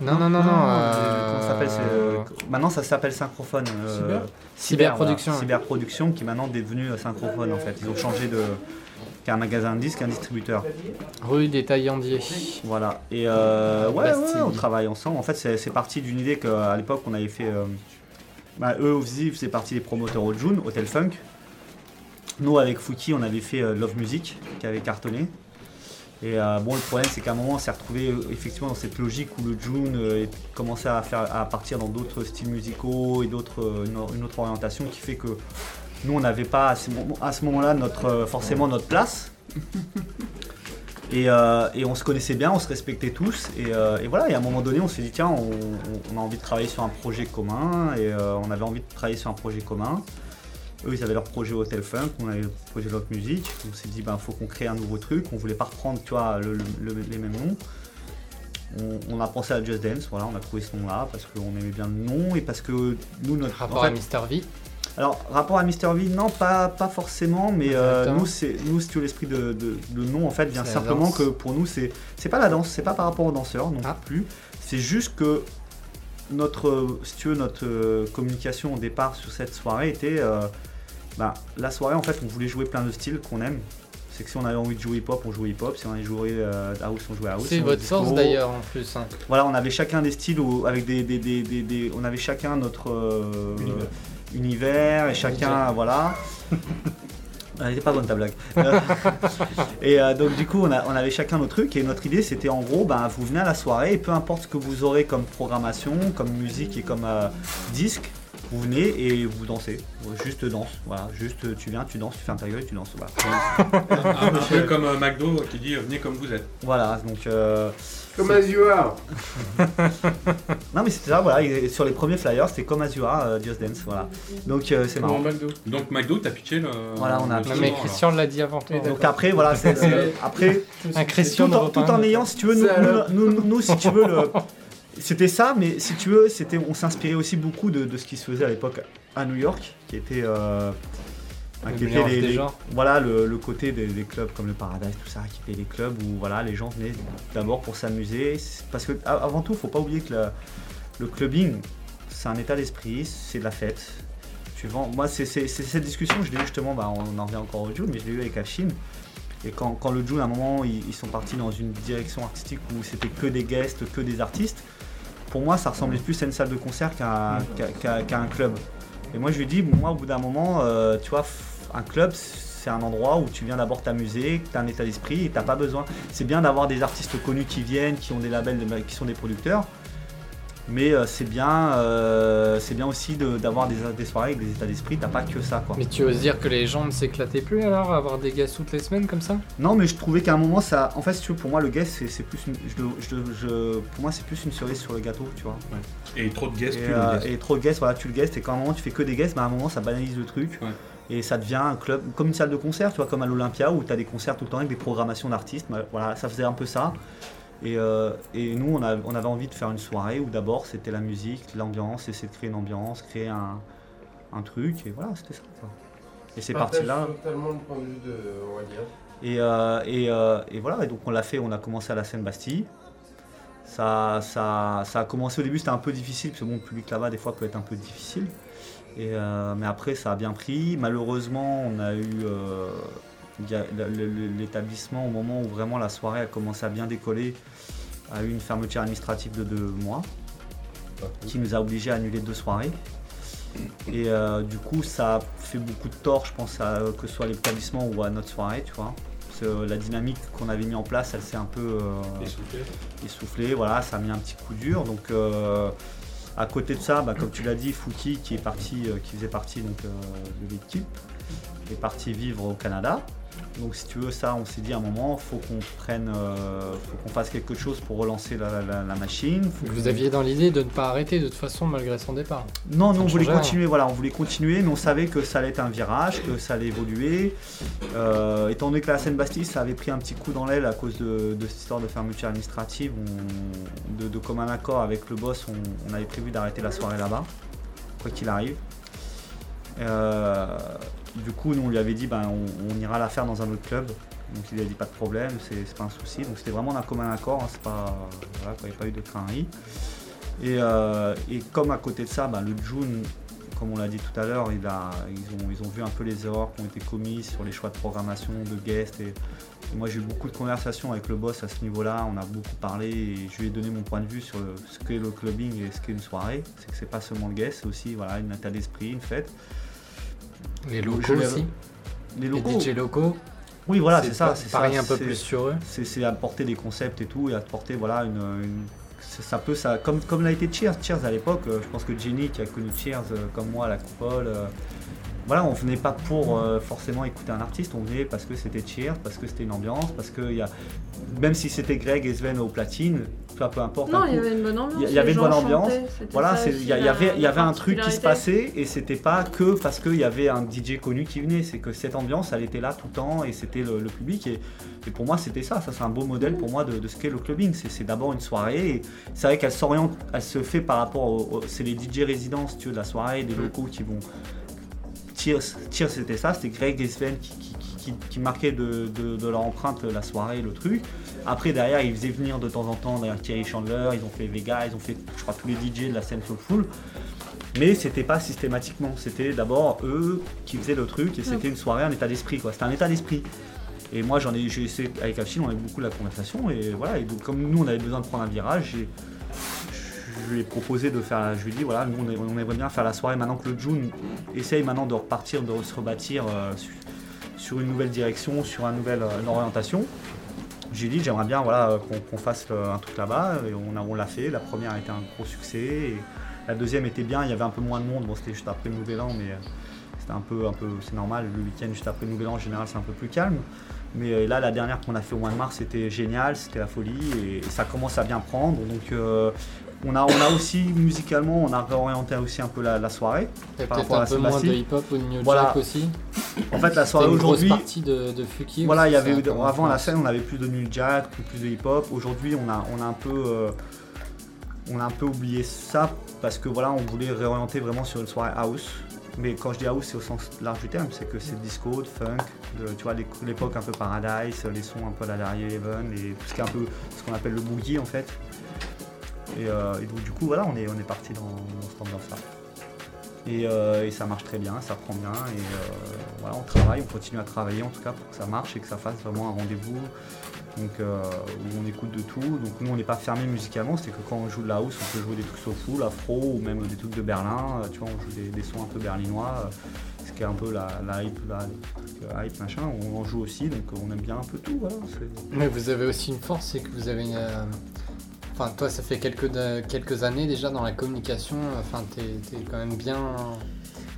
Non, non, non, non. euh, euh, Comment ça s'appelle c'est, euh, Maintenant, ça s'appelle Synchrophone. euh, Cyber Cyberproduction, voilà, ouais. Cyberproduction, qui est maintenant devenu euh, Synchrophone en fait. Ils ont changé de. qui est un magasin de disques, un distributeur. Rue des Taillandiers. Voilà. Et euh, ouais, Bastille. ouais, on travaille ensemble. En fait, c'est c'est parti d'une idée qu'à l'époque, on avait fait. euh, bah, eux aussi faisaient partie des promoteurs au June, Hotel Funk. Nous, avec Fouki, on avait fait euh, Love Music, qui avait cartonné. Et euh, bon, le problème, c'est qu'à un moment, on s'est retrouvé euh, effectivement dans cette logique où le June commençait à, faire, à partir dans d'autres styles musicaux et d'autres, une, autre orientation qui fait que nous, on n'avait pas à ce, moment-là forcément notre place. Et, on se connaissait bien, on se respectait tous. Et, voilà, et à un moment donné, on s'est dit, tiens, on, a envie de travailler sur un projet commun. Et on avait envie de travailler sur un projet commun. Eux, ils avaient leur projet Hotel Funk, on avait le projet Lock Music. On s'est dit, il faut qu'on crée un nouveau truc. On voulait pas reprendre, tu vois, le- le- le- les mêmes noms. On, on a pensé à Just Dance, voilà, on a trouvé ce nom-là parce qu'on aimait bien le nom et parce que nous, notre Rapport en fait, à Mr. V. alors, rapport à Mr. V, non, pas, pas forcément, mais euh, nous, c'est, nous, si tu veux, l'esprit de, de, de nom, en fait, vient simplement que pour nous, c'est, c'est pas la danse, c'est pas par rapport aux danseurs non Ah. plus. C'est juste que notre, si tu veux, notre euh, communication au départ sur cette soirée était. euh, bah, la soirée, en fait, on voulait jouer plein de styles qu'on aime. C'est que si on avait envie de jouer hip-hop, on jouait hip-op. Si on avait joué euh, house, on jouait house. C'est Si votre disco, source d'ailleurs en plus. hein. voilà, on avait chacun des styles où- avec des, des- des- des- des- on avait chacun notre euh, Univers. univers et chacun voilà. Elle était pas bonne ta blague. Euh, et euh, donc du coup on, a- on avait chacun nos trucs et notre idée c'était en gros ben, vous venez à la soirée et peu importe ce que vous aurez comme programmation, comme musique et comme euh, disque, vous venez et vous dansez. Juste danse, voilà, juste tu viens, tu danses, tu fermes ta gueule et tu danses. Voilà, Un, un peu comme euh, McDo qui dit venez comme vous êtes. Voilà, donc euh, Comme as you are. non mais c'était ça, voilà, et sur les premiers flyers c'était comme As You Are, euh, Just Dance, voilà. Donc euh, c'est marrant. McDo. Donc McDo, t'as pitché le. Voilà, on a Non, mais. Christian l'a dit avant toi. Donc après, voilà, c'est, après, Un Christian tout en, tout en ayant, si tu veux, nous, C'est alors. nous, nous- nous, si tu veux, le- c'était ça, mais si tu veux, c'était, on s'inspirait aussi beaucoup de, de ce qui se faisait à l'époque à New York, qui était, euh, Le qui était les, des les- genres. voilà, le, le côté des, des clubs comme le Paradise, tout ça, qui étaient des clubs où voilà, les gens venaient d'abord pour s'amuser, parce que avant tout, faut pas oublier que la- le clubbing, c'est un état d'esprit, c'est de la fête. Tu vends, moi, c'est, cette discussion, je l'ai eu justement, bah, on en revient encore au June, mais je l'ai eu avec Hachim. Et quand, quand le June, à un moment, ils, ils sont partis dans une direction artistique où c'était que des guests, que des artistes, pour moi, ça ressemblait plus à une salle de concert qu'à, un club. Et moi, je lui ai dit, moi, au bout d'un moment, euh, tu vois, un club, c'est un endroit où tu viens d'abord t'amuser, tu as un état d'esprit et t'as pas besoin. C'est bien d'avoir des artistes connus qui viennent, qui ont des labels, qui sont des producteurs. Mais euh, c'est bien, euh, c'est bien aussi de- d'avoir des, des soirées avec des états d'esprit. T'as pas que ça, quoi. Mais tu oses dire que les gens ne s'éclataient plus alors, à avoir des gars toutes les semaines comme ça? Non, mais je trouvais qu'à un moment, ça. En fait, si tu veux, pour moi, le guest, c'est c'est plus une. je le- je le- je- pour moi, c'est plus une cerise sur le gâteau, tu vois. Et trop de guests, Et, plus euh, guests. et trop de guests, voilà, tu le guest, et quand à un moment tu fais que des guests, bah, à un moment ça banalise le truc. Ouais. Et ça devient un club, comme une salle de concert, tu vois, comme à l'Olympia où tu as des concerts tout le temps avec des programmations d'artistes. bah, voilà, ça faisait un peu ça. Et, euh, et nous, on, a- on avait envie de faire une soirée où d'abord c'était la musique, l'ambiance, essayer de créer une ambiance, créer un, un truc, et voilà, c'était ça. quoi. Et c'est parti là. totalement le point de vue de. Et, euh, et, euh, et voilà, et donc on l'a fait, on a commencé à la scène Bastille. Ça, ça, ça a commencé au début, c'était un peu difficile, parce que bon, le public là-bas, des fois, peut être un peu difficile. Et, mais après, ça a bien pris. Malheureusement, on a eu l'établissement, au moment où vraiment la soirée a commencé à bien décoller, a eu une fermeture administrative de deux mois, qui nous a obligés à annuler deux soirées. Et euh, du coup, ça a fait beaucoup de tort, je pense, à, que ce soit à l'établissement ou à notre soirée, tu vois. Parce que la dynamique qu'on avait mis en place, elle s'est un peu euh, Essoufflé. essoufflé, voilà, ça a mis un petit coup dur. Donc euh, à côté de ça, bah, comme tu l'as dit, Fouki qui est parti, qui faisait partie donc, de l'équipe, est parti vivre au Canada. Donc si tu veux ça, on s'est dit à un moment, faut qu'on prenne, euh, faut qu'on fasse quelque chose pour relancer la, la- la machine. Faut Vous aviez dans l'idée de ne pas arrêter de toute façon malgré son départ. Non, nous on voulait continuer, voilà, on voulait continuer, mais on savait que ça allait être un virage, que ça allait évoluer. Euh, étant donné que la scène Bastille, ça avait pris un petit coup dans l'aile à cause de, de cette histoire de fermeture administrative, on- de, de commun accord avec le boss, on, on avait prévu d'arrêter la soirée là-bas, quoi qu'il arrive. Euh, du coup, nous on lui avait dit, ben, on, ira la faire dans un autre club. Donc il a dit pas de problème, c'est pas un souci. Donc c'était vraiment d'un commun accord, hein, c'est pas, voilà, il n'y a pas eu de crainterie. Et, euh, et comme à côté de ça, ben, le June, comme on l'a dit tout à l'heure, ils, ont, ils ont vu un peu les erreurs qui ont été commises sur les choix de programmation, de guests. Et, moi j'ai eu beaucoup de conversations avec le boss à ce niveau-là, on a beaucoup parlé et je lui ai donné mon point de vue sur ce qu'est le clubbing et ce qu'est une soirée. C'est que c'est pas seulement le guest, c'est aussi voilà, une état d'esprit, une fête. Les Je locaux aussi. Les Les locaux. DJ locaux. Oui voilà, c'est ça. c'est Pareil ça, un peu plus sur eux. c'est c'est apporter des concepts et tout et apporter voilà une, une- ça, ça peut ça comme comme l'a été Cheers Cheers à l'époque euh, je pense que Jenny qui a connu Cheers euh, comme moi à la coupole euh, voilà on venait pas pour euh, forcément écouter un artiste on venait parce que c'était Cheers parce que c'était une ambiance parce que il y a même si c'était Greg et Sven au platine peu, peu importe Non, il y avait une bonne ambiance. Il y- avait une bonne ambiance. voilà, il y, avait, il y la avait un truc qui se passait et c'était pas que parce qu'il y avait un DJ connu qui venait, c'est que cette ambiance elle était là tout le temps et c'était le, le public et, et pour moi c'était ça, ça c'est un beau modèle pour moi de, de ce qu'est le clubbing, c'est d'abord une soirée et c'est vrai qu'elle s'oriente, elle se fait par rapport au, au- c'est les DJ résidents si tu veux, de la soirée, des locaux qui vont Cheers, Cheers, c'était ça, c'était Greg et Sven qui, qui, qui- qui marquaient de, de- de leur empreinte la soirée, le truc. Après, derrière, ils faisaient venir de temps en temps derrière Thierry Chandler, ils ont fait Vega, ils ont fait, je crois, tous les DJ de la scène Soulful. Mais c'était pas systématiquement, c'était d'abord eux qui faisaient le truc et c'était une soirée, un état d'esprit, quoi. C'était un état d'esprit. Et moi, j'en ai, j'ai essayé, avec Achille, on a eu beaucoup la conversation et voilà. Et donc, comme nous, on avait besoin de prendre un virage, je lui ai proposé de faire, je lui ai dit voilà, nous on, aimerait- bien faire la soirée maintenant que le June essaye maintenant de repartir, de se rebâtir euh, su- sur une nouvelle direction, sur une nouvelle euh, une orientation. J'ai dit j'aimerais bien voilà, qu'on fasse un truc là-bas. Et on, on l'a fait. La première a été un gros succès. La deuxième était bien, il y avait un peu moins de monde, bon c'était juste après le Nouvel An mais euh, c'était un peu, un peu c'est normal, le week-end juste après le Nouvel An en général c'est un peu plus calme. Mais euh, là la dernière qu'on a fait au mois de mars c'était génial, c'était la folie. Et, ça commence à bien prendre. Donc euh, on a, on a aussi musicalement, on a réorienté aussi un peu la, la soirée. Par rapport à un peu la moins de hip-hop ou de New Voilà. Jack aussi. En fait la soirée aujourd'hui, partie de, de Fuki. voilà, il y avait peu avant la scène, on avait plus de new jack, plus, plus de hip-hop. Aujourd'hui, on a, on a un peu, euh, on a un peu oublié ça parce que voilà, on voulait réorienter vraiment sur une soirée house. Mais quand je dis house, c'est au sens large du terme, c'est que c'est disco, de funk, de, tu vois, l'é- l'époque un peu paradise, les sons un peu à la Larry Eleven et tout ce qui est un peu ce qu'on appelle le boogie en fait. Et, euh, et donc du coup, voilà, on est, on est parti dans, dans cette ambiance-là. Et, euh, et ça marche très bien, ça prend bien. Et euh, voilà, on travaille, on continue à travailler en tout cas pour que ça marche et que ça fasse vraiment un rendez-vous. Donc où on écoute de tout. Donc nous on n'est pas fermé musicalement, c'est que quand on joue de la house, on peut jouer des trucs soulful, afro ou même des trucs de Berlin. Tu vois, on joue des, des sons un peu berlinois, ce qui est un peu la, la hype, la, euh, hype machin. On en joue aussi, donc on aime bien un peu tout. Mais vous avez aussi une force, c'est que vous avez une. Enfin, toi, ça fait quelques, quelques années déjà dans la communication. Enfin, t'es es quand même bien,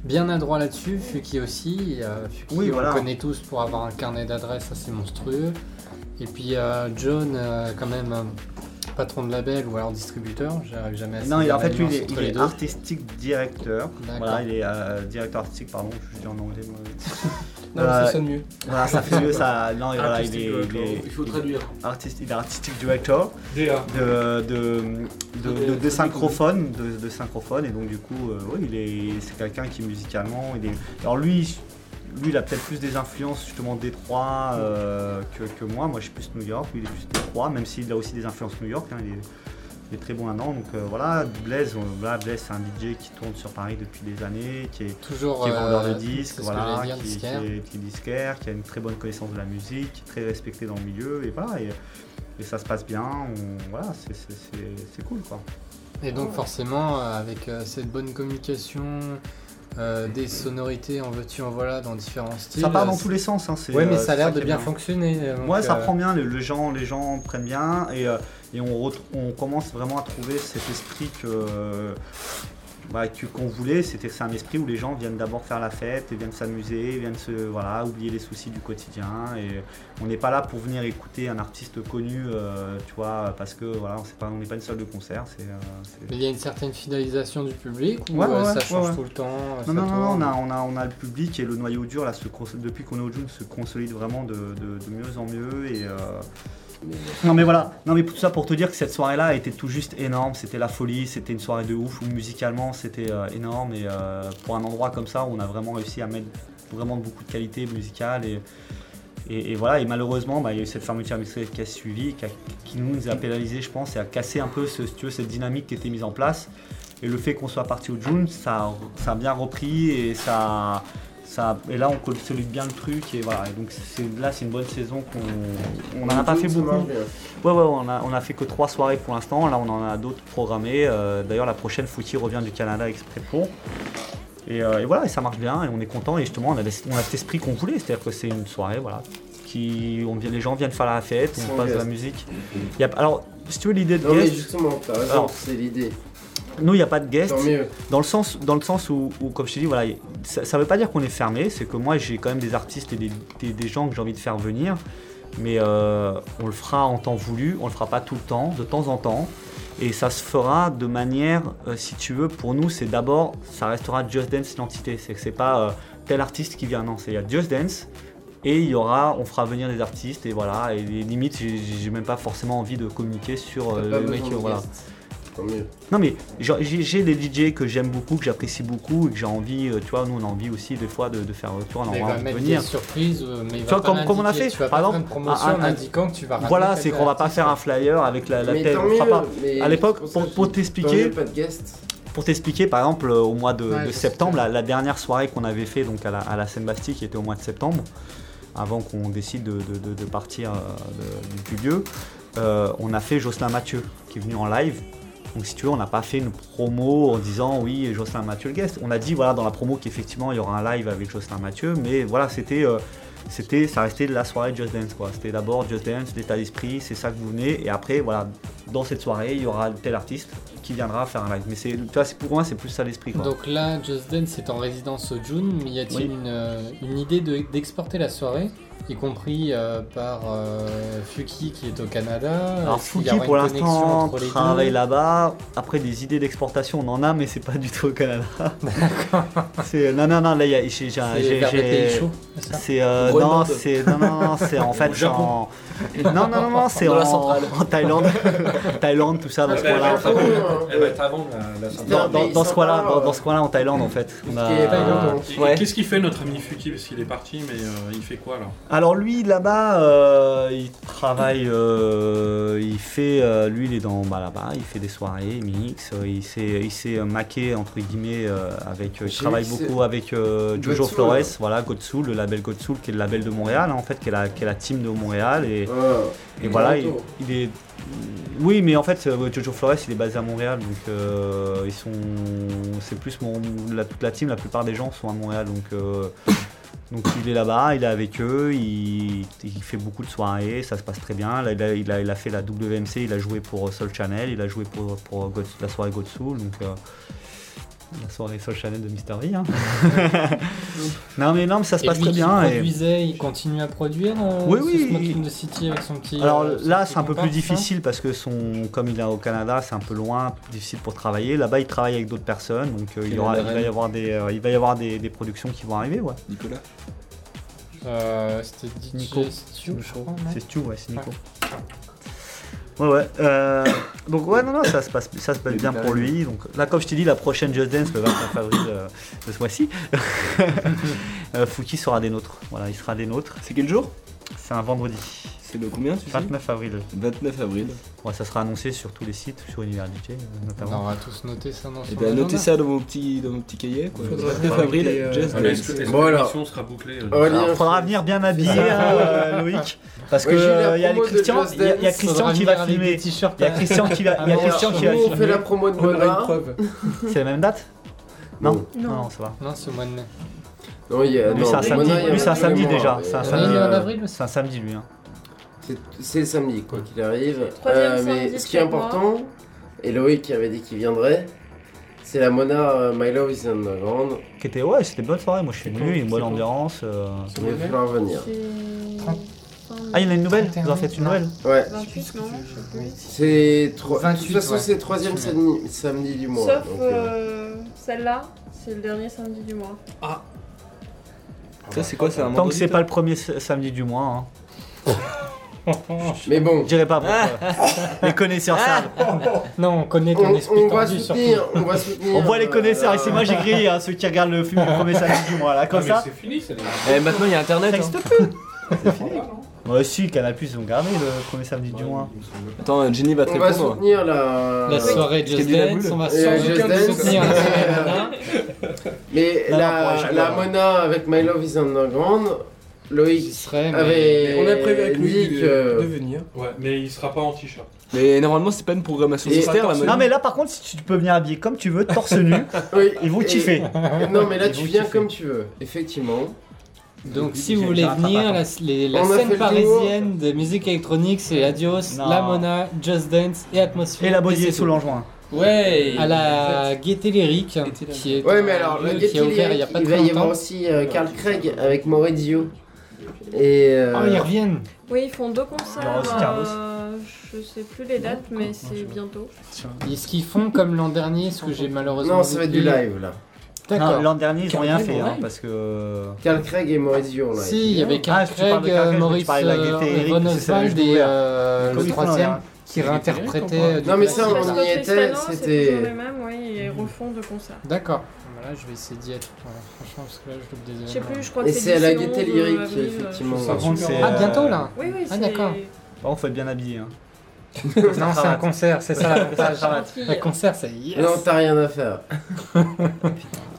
bien adroit là-dessus. Fuki aussi. euh, Fuki, Oui, on voilà. le connaît tous pour avoir un carnet d'adresses assez monstrueux. Et puis euh, John, euh, quand même, patron de label ou alors distributeur. J'arrive jamais à Non, il, en fait, lui, il est, il artistique directeur. D'accord. Voilà, il est euh, directeur artistique, pardon, je dis en anglais. Non, Euh, ça sonne mieux. Voilà, ça fait mieux, ça. Non, voilà, il est, il director. est- Il faut traduire. artiste, il est artistic director DA. de, de, de, de- de synchrophone, de, de synchrophone, et donc du coup, euh, oui, il est, c'est quelqu'un qui musicalement, il est. Alors lui, lui, il a peut-être plus des influences justement Détroit euh, que, que moi. Moi, je suis plus New York, lui, il est plus Détroit, même s'il a aussi des influences New York. hein, il, est, très bon là-dedans. Donc euh, voilà, Blaise, euh, voilà, Blaise, c'est un DJ qui tourne sur Paris depuis des années, qui est Toujours qui est vendeur euh, de disques, ce que voilà, dire, qui, disquaire. qui est, qui est disquaire, qui a une très bonne connaissance de la musique, qui est très respecté dans le milieu, et voilà, et, et ça se passe bien, on- voilà, c'est- cool quoi. Et donc forcément, euh, avec euh, cette bonne communication, euh, des sonorités en veux-tu en voilà dans différents styles. Ça part dans euh, tous les sens, hein. Ouais, mais euh, ça a l'air de bien fonctionner. euh, donc, Ouais, ça euh, prend bien, le, le gens, les gens prennent bien, et, euh, et on, on commence vraiment à trouver cet esprit que, voilà, que- qu'on voulait, c'était c'est un esprit où les gens viennent d'abord faire la fête, et viennent s'amuser, viennent se voilà, oublier les soucis du quotidien. Et on n'est pas là pour venir écouter un artiste connu, euh, tu vois, parce que voilà, on n'est pas une salle de concert. C'est, euh, Mais il y a une certaine fidélisation du public ou Ouais, ouais, euh, ça change ouais. tout le temps Non, non, non, on a, on, a, on a le public et le noyau dur, là, se depuis qu'on est au June, se consolide vraiment de, de- de mieux en mieux. Et, Non, mais voilà, non, mais tout ça pour te dire que cette soirée-là a été tout juste énorme. C'était la folie, c'était une soirée de ouf, où musicalement c'était euh, énorme. Et euh, pour un endroit comme ça, on a vraiment réussi à mettre vraiment beaucoup de qualité musicale. Et, voilà, et malheureusement, bah, il y a eu cette fermeture administrative qui a suivi, qui, nous a pénalisé, je pense, et a cassé un peu cette dynamique qui était mise en place. Et le fait qu'on soit parti au June, ça, ça a bien repris et ça, ça, et là on consolide bien le truc et voilà. Et donc là c'est une bonne saison qu'on, on n'en a pas fait beaucoup. Ouais ouais, on a, on a fait que trois soirées pour l'instant. Là on en a d'autres programmées. Euh, d'ailleurs la prochaine Footy revient du Canada exprès pour. Et, euh, et voilà, et ça marche bien et on est content et justement on a, on a cet esprit qu'on voulait, c'est-à-dire que c'est une soirée voilà qui on vient, les gens viennent faire la fête, on passe de la musique. Il y a- alors si tu veux l'idée de Non, mais guest, justement, t'as raison, Alors, c'est l'idée. Nous il n'y a pas de guest. Dans le sens, dans le sens où, où, comme je te dis, voilà, ça ne veut pas dire qu'on est fermé, c'est que moi j'ai quand même des artistes et des, des- des gens que j'ai envie de faire venir, mais euh, on le fera en temps voulu, on le fera pas tout le temps, de temps en temps, et ça se fera de manière, euh, si tu veux, pour nous c'est d'abord, ça restera Just Dance l'identité, c'est que c'est pas euh, tel artiste qui vient, non, c'est il y a Just Dance. Et il y aura, on fera venir des artistes et voilà. Et les limites, j'ai- même pas forcément envie de communiquer sur euh, le mec. Voilà. Guest. Tant mieux. Non mais j'ai des DJ que j'aime beaucoup, que j'apprécie beaucoup et que j'ai envie, euh, tu vois, nous on a envie aussi des fois de, de faire, tu vois, on a envie de venir. des surprises, euh, mais il Tu va vois, pas comme- comme on a fait, Tu vas par pas exemple, faire une promotion un- en un- indiquant que tu vas Voilà, c'est qu'on va pas faire un flyer avec la, la Mais tête, on fera pas. mais À l'époque, pour- pour t'expliquer-. Pour t'expliquer, par exemple, euh, au mois de, Ouais, septembre, la, la dernière soirée qu'on avait fait donc à la, à la Seine-Bastille, qui était au mois de septembre, avant qu'on décide de, de- de- de partir euh, de- du lieu, euh, on a fait Jocelyn Mathieu, qui est venu en live. Donc si tu veux, on n'a pas fait une promo en disant oui, Jocelyn Mathieu le guest. On a dit voilà dans la promo qu'effectivement il y aura un live avec Jocelyn Mathieu, mais voilà, c'était... euh, c'était, ça restait la soirée Just Dance quoi. C'était d'abord Just Dance, l'état d'esprit, c'est ça que vous venez. Et après, voilà, dans cette soirée, il y aura tel artiste qui viendra faire un live. Mais c'est, tu vois, c'est pour moi, c'est plus ça l'esprit quoi. Donc là, Just Dance est en résidence au June, mais y a-t-il Oui. une, euh, une idée de- d'exporter la soirée, y compris euh, par euh, Fuki qui est au Canada Alors y Fouki aura pour l'instant travaille là-bas. Après des idées d'exportation, on en a, mais c'est pas du tout au Canada. c'est non non non là il y a- j'ai, C'est euh, non c'est non non non c'est en fait en non non non non c'est en, Thaïlande Thaïlande tout ça dans ce avant, hein. elle va être avant la, Dans- centrale. Dans, dans ce dans, euh, ce coin-là en Thaïlande en fait. Qui euh. Qu'est-ce qu'il fait notre ami Fuki? Parce qu'il est parti, mais euh, il fait quoi alors? Alors lui là-bas, euh, il travaille, euh, il fait, euh, lui il est dans bah, là-bas, il fait des soirées, il mixe, il s'est, il s'est maqué entre guillemets avec, il travaille beaucoup avec Jojo. Flores, voilà Godsoul, le label Godsoul qui est le label de Montréal hein, en fait, qui est la, qui est la team de Montréal et, Ah, et voilà, il, est, oui mais en fait Jojo Flores il est basé à Montréal donc euh, ils sont, c'est plus mon, la, toute la team, la plupart des gens sont à Montréal donc. Donc il est là-bas, il est avec eux, il, fait beaucoup de soirées, ça se passe très bien. Il, a, fait la WMC, il a joué pour Soul Channel, il a joué pour, la soirée God Soul, donc euh, la soirée Soul Channel de Mister V. hein. non mais non mais ça se Et passe lui très bien. et- produisait, il continue à produire euh, Oui, oui, Smoking il- the City avec son petit. Alors euh, son là, c'est un peu plus hein difficile parce que son, comme il est au Canada, c'est un peu loin, difficile pour travailler. Là-bas, il travaille avec d'autres personnes, donc euh, il, y aura, il va y avoir des, euh, il va y avoir des, des productions qui vont arriver, ouais. Nicolas Euh, C'était Nico. C'est Stu, ouais, c'est Nico. Ouais, ouais. euh, donc, ouais, non, non, ça se passe, ça se passe bien pour lui. Donc, là, comme je t'ai dit, la prochaine Just Dance, le 29 avril euh, de ce mois-ci, euh, Fouki sera des nôtres. Voilà, il sera des nôtres. C'est quel jour? C'est un vendredi, C'est le combien tu sais 29 avril. 29 avril. Ouais, ça sera annoncé sur tous les sites, sur Univers DJ euh, On notamment. va tous noter ça dans Et son ben notez ça dans mon petit, dans mon petit cahier quoi. Faudra 29 voir avril, euh, Just Ah. Est-ce que, est-ce Bon, que alors. l'émission sera bouclée euh, Aurélien, Alors, faudra venir bien habillé, euh, Loïc, parce que Ouais, il y a Christian, il y a- il y a Dance. Christian qui va filmer. Il y a Christian qui va, il y a Alors, Christian qui va Nous, on fait filmer. la promo de preuve. C'est la même date? Non? Non. ça va. Non, c'est au mois de mai. Non, il y a- Lui, c'est un samedi, il lui, c'est un samedi déjà. C'est un samedi. il est en avril aussi. C'est un samedi, lui. hein. C'est- C'est samedi, quoi qu'il arrive. Troisième Euh, mais samedi ce qui est important, et Loïc qui avait dit qu'il viendrait, C'est la Mona euh, My Love is Underground. Qui était, ouais, c'était une bonne soirée. Moi, je suis venu, une bonne ambiance. euh. Il va falloir venir. Ah, il y en a une nouvelle Vous en faites une nouvelle Ouais. 28, non Je sais plus. C'est trois. De 28, toute façon, ouais. c'est le troisième samedi, samedi du mois. Sauf euh, celle-là, c'est le dernier samedi du mois. Ça, c'est quoi C'est un Tant que c'est pas le premier samedi du mois. Hein. Mais bon, Je dirais pas pourquoi. les connaisseurs savent. Non, on connaît on, ton esprit on va surtout. soutenir. On va soutenir. On voit les connaisseurs euh, ici. Moi, j'ai grillé hein, ceux qui regardent le film du premier samedi du mois. Là, Ah, comme mais ça. c'est fini, c'est Eh, maintenant, il y a internet. Ça hein. existe plus. Moi aussi, Canal Plus, ils ont gardé le premier samedi du mois. Attends, Jenny va te On va répondre. soutenir la. La soirée Just Dance, boule. on va Et sans Just aucun doute Dance. soutenir la soirée Mona. Mais Non, non, pour la, la fois. Mona avec My Love is Underground, Loïc serait. mais- avait On a prévu avec lui dit de, venir. Ouais, mais il sera pas en t-shirt. Mais normalement, c'est pas une programmation mystère, la Non, mais là, par contre, si tu peux venir habiller comme tu veux, torse nu, Oui, ils vont et- kiffer. Non, mais là, Ils tu viens kiffer. comme tu veux, effectivement. Donc si vous voulez venir, la, les- la a scène le parisienne de musique électronique, c'est Adios, Non. La Mona, Just Dance et Atmosphère. Et la body c'est sous l'enjoint. Ouais. À la Gaieté Lyrique, qui est Ouais, mais alors, la qui ouvert il y a Lyrique, pas il va y avoir aussi euh, Carl Craig avec Maurizio. Et. euh, Oh, ils reviennent Oui, ils font deux concerts. euh, je sais plus les dates, mais c'est bientôt. Et ce qu'ils font comme l'an dernier, ce que j'ai malheureusement Non, ça va être du live là. D'accord. L'an dernier, ils ont rien fait, hein, parce que. Carl Craig et Maurizio là. Si, il y avait Ah, Carl de Craig, euh, Maurice Von la Oswald et euh, le troisième qui réinterprétait. Euh, Non, mais ça, on y était, c'était- refont deux concerts. D'accord. Voilà, je vais essayer d'y être. Voilà, franchement, parce que là, je loupe des Je sais plus, je crois que Et c'est c'est à la Gaieté 11 Lyrique, avril, effectivement. Ça c'est, Ah, bientôt là Oui, oui, Ah, c'est. d'accord. Contre, faut être bien habillé. Hein. Non, c'est un concert, c'est ça l'avantage. Un concert, c'est yes Non, t'as rien à faire. Même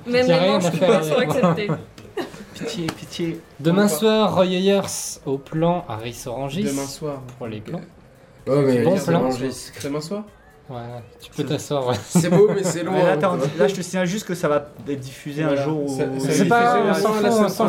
les rien manches à sont ouais. acceptées. Pitié, pitié. Demain soir, Roy Ayers au plan Harris Orangis. Demain soir. Pour les plans. Ouais, mais Bon c'est plan. Demain soir Ouais, tu peux t'asseoir, ouais. C'est beau, mais c'est. Mais là, je te signale juste que ça va être diffusé un jour où. C'est pas, on s'en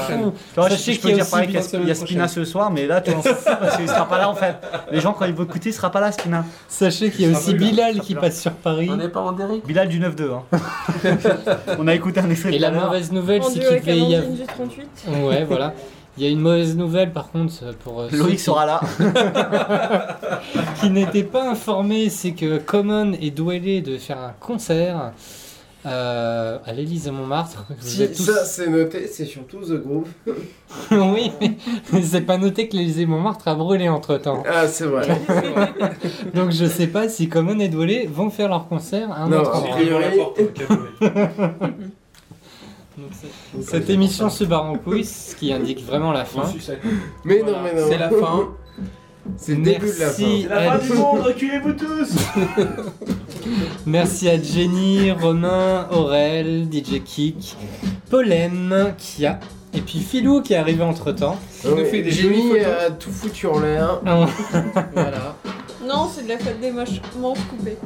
fout, on fout. Tu vois, Sachez je, je qu'il y peux a dire pareil qu'il y a- y. Spina ce soir, mais là, tu en fous parce qu'il sera pas là en fait. Les gens, quand ils vont écouter, il sera pas là, Spina. Sachez qu'il y a aussi. Bilal qui passe sur Paris. n'est pas en direct. Bilal du 9-2. Hein. On a écouté un extrait Et la mauvaise nouvelle, c'est qu'il devait y avoir. du 38. Ouais, voilà. Il y a une mauvaise nouvelle par contre pour euh, Loïc sera là. qui n'étaient pas informés, c'est que Common est doué de faire un concert euh, à l'Élysée Montmartre. Si, tous- ça c'est noté, c'est surtout The Groove. oui, mais c'est pas noté que l'Élysée Montmartre a brûlé entre temps. Ah, c'est vrai. Donc je sais pas si Common et Douelé vont faire leur concert à un Non, autre a endroit. La. Donc, c'est- Cette émission se barre en quiz, qui indique vraiment la fin. Mais Voilà. non, mais non. C'est la fin. C'est le début de la fin. Merci à- monde, reculez-vous tous Merci à Jenny, Romain, Aurel, DJ Kik, Pollen, Kia, et puis Philou qui est arrivé entre temps. Il nous fait des J'ai jolies mis photos. euh, tout foutu en l'air. Voilà. Non, c'est de la fête des manches manches coupées.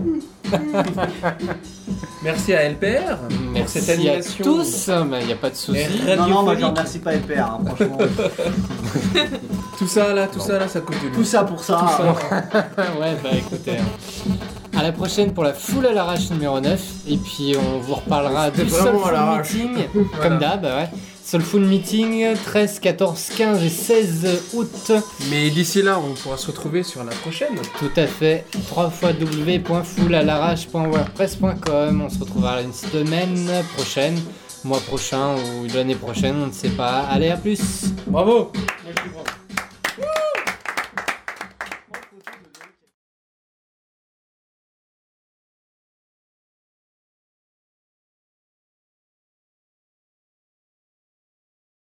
Merci à LPR. Merci cette à animation. tous, il n'y a pas de souci. Et Non, non, moi je remercie pas LPR, hein, franchement. Tout ça là, tout ça là, ça coûte de Tout ça pour ça. ouais, bah écoutez. hein. À la prochaine pour la foule à l'arrache numéro 9. Et puis on vous reparlera C'était du vraiment à Soulful l'arrache. Meeting, comme d'hab, ouais. Soulful Meeting 13, 14, 15 et 16 août. Mais d'ici là, on pourra se retrouver sur la prochaine. Tout à fait. www.foulalarrache.wordpress.com. On se retrouvera une semaine prochaine, mois prochain ou l'année prochaine, on ne sait pas. Allez, à plus Bravo